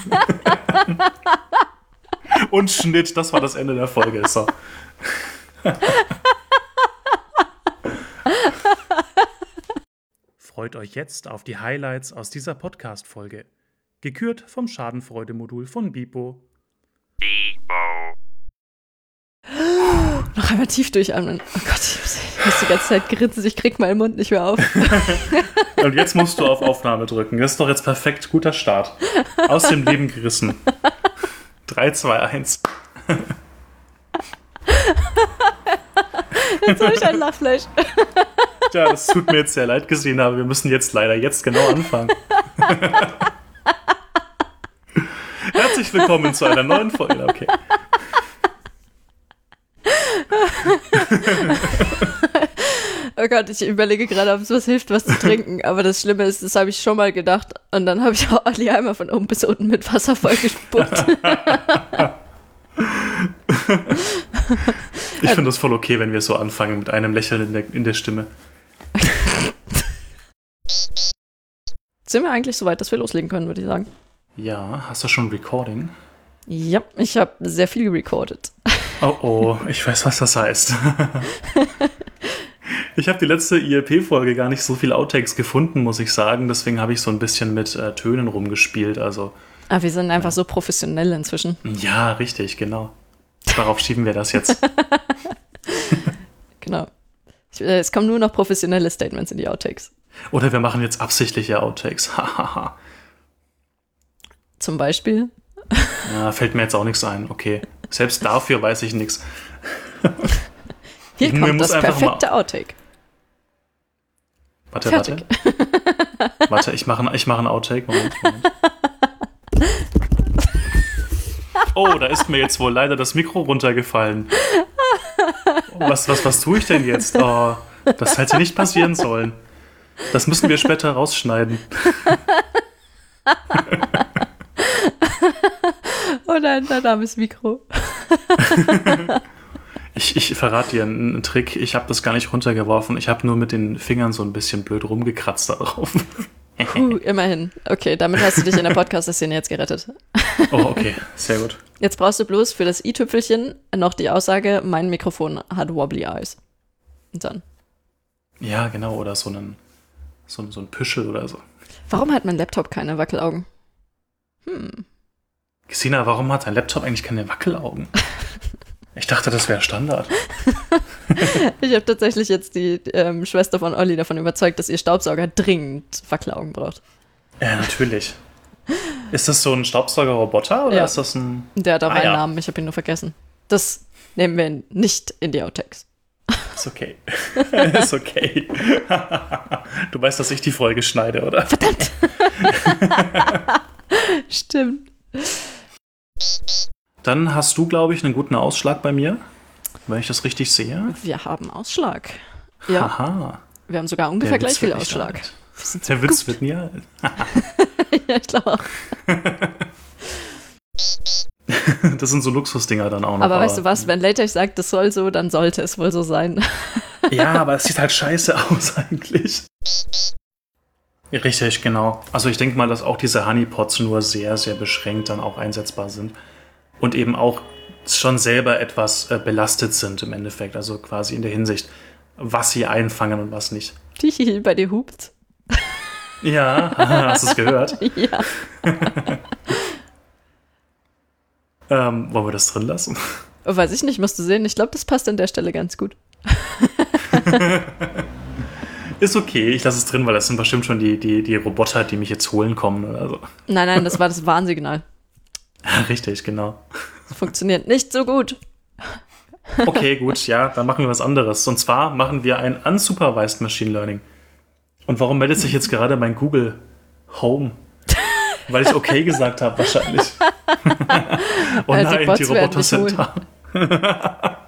[LAUGHS] Und Schnitt, das war das Ende der Folge. So. Freut euch jetzt auf die Highlights aus dieser Podcast-Folge. Gekürt vom Schadenfreude-Modul von Bipo. [GASPS] Noch einmal tief durchatmen. Oh Gott, ich muss, ich muss die ganze Zeit grinsen, ich krieg meinen Mund nicht mehr auf. [LAUGHS] Und jetzt musst du auf Aufnahme drücken. Das ist doch jetzt perfekt. Guter Start. Aus dem Leben gerissen. 3, 2, 1. Jetzt habe ich ein Lachfleisch. Ja, das tut mir jetzt sehr leid gesehen, aber wir müssen jetzt leider jetzt genau anfangen. [LAUGHS] Herzlich willkommen zu einer neuen Folge. Okay. Oh Gott, ich überlege gerade, ob es was hilft, was zu trinken. Aber das Schlimme ist, das habe ich schon mal gedacht. Und dann habe ich auch Olli einmal von oben bis unten mit Wasser vollgespuckt. [LAUGHS] [LAUGHS] ich finde das voll okay, wenn wir so anfangen mit einem Lächeln in der, in der Stimme. [LAUGHS] Sind wir eigentlich so weit, dass wir loslegen können, würde ich sagen. Ja, hast du schon Recording? Ja, ich habe sehr viel recorded. Oh oh, ich weiß, was das heißt. [LAUGHS] Ich habe die letzte ILP-Folge gar nicht so viel Outtakes gefunden, muss ich sagen. Deswegen habe ich so ein bisschen mit äh, Tönen rumgespielt. Also. Aber ah, wir sind einfach so professionell inzwischen. Ja, richtig, genau. Darauf schieben wir das jetzt. [LAUGHS] genau. Äh, es kommen nur noch professionelle Statements in die Outtakes. Oder wir machen jetzt absichtliche Outtakes. Zum Beispiel? Ja, fällt mir jetzt auch nichts ein. Okay. Selbst dafür weiß ich nichts. [LAUGHS] Hier ich kommt das perfekte Outtake. Warte, Fertig. warte. [LAUGHS] warte, ich mache ich mach einen Outtake. Moment, Moment. Oh, da ist mir jetzt wohl leider das Mikro runtergefallen. Was, was, was tue ich denn jetzt? Oh, das hätte nicht passieren sollen. Das müssen wir später rausschneiden. oh nein, dein armes Mikro. Ich, ich verrate dir einen, einen Trick. Ich habe das gar nicht runtergeworfen. Ich habe nur mit den Fingern so ein bisschen blöd rumgekratzt darauf. [LAUGHS] Puh, immerhin. Okay, damit hast du dich in der Podcast-Szene jetzt gerettet. Oh, okay. Sehr gut. Jetzt brauchst du bloß für das i-Tüpfelchen noch die Aussage, mein Mikrofon hat wobbly eyes. Und dann. Ja, genau. Oder so einen, so, so ein Püschel oder so. Warum hat mein Laptop keine Wackelaugen? Hm. Gesina, warum hat dein Laptop eigentlich keine Wackelaugen? [LAUGHS] Ich dachte, das wäre Standard. [LAUGHS] ich habe tatsächlich jetzt die ähm, Schwester von Olli davon überzeugt, dass ihr Staubsauger dringend Wackelaugen braucht. Ja, natürlich. Ist das so ein Staubsaugerroboter oder ja. ist das ein. Der hat auch ah, einen ja. Namen, ich habe ihn nur vergessen. Das nehmen wir nicht in die Outtakes. Ist okay. [LAUGHS] ist okay. du weißt, dass ich die Folge schneide, oder? Verdammt. [LAUGHS] Stimmt. Dann hast du, glaube ich, einen guten Ausschlag bei mir, wenn ich das richtig sehe. Wir haben Ausschlag. Ja. Aha. Wir haben sogar ungefähr gleich viel Ausschlag. So Der Witz wird nie alt. [LAUGHS] [LAUGHS] ja, ich glaube auch. [LAUGHS] das sind so Luxusdinger dann auch noch. Aber, aber weißt du was, wenn Latex sagt, das soll so, dann sollte es wohl so sein. ja, aber es sieht halt scheiße aus eigentlich. Richtig, genau. Also ich denke mal, dass auch diese Honeypots nur sehr, sehr beschränkt dann auch einsetzbar sind und eben auch schon selber etwas äh, belastet sind im Endeffekt, also quasi in der Hinsicht, was sie einfangen und was nicht. Tichi, bei dir hupt. Ja, [LAUGHS] hast du es gehört? [LAUGHS] ja. [LAUGHS] ähm, wollen wir das drin lassen? Weiß ich nicht, musst du sehen. Ich glaube, das passt an der Stelle ganz gut. Ist okay, ich lasse es drin, weil das sind bestimmt schon die, die, die Roboter, die mich jetzt holen kommen oder so. Nein, nein, das war das Warnsignal. [LAUGHS] Richtig, genau. Das funktioniert nicht so gut. Okay, gut, ja, dann machen wir was anderes. Und zwar machen wir ein unsupervised Machine Learning. Und warum meldet sich jetzt gerade mein Google Home? Weil ich okay gesagt habe, wahrscheinlich. [LAUGHS] oh nein, die, die Roboter sind da. [LAUGHS]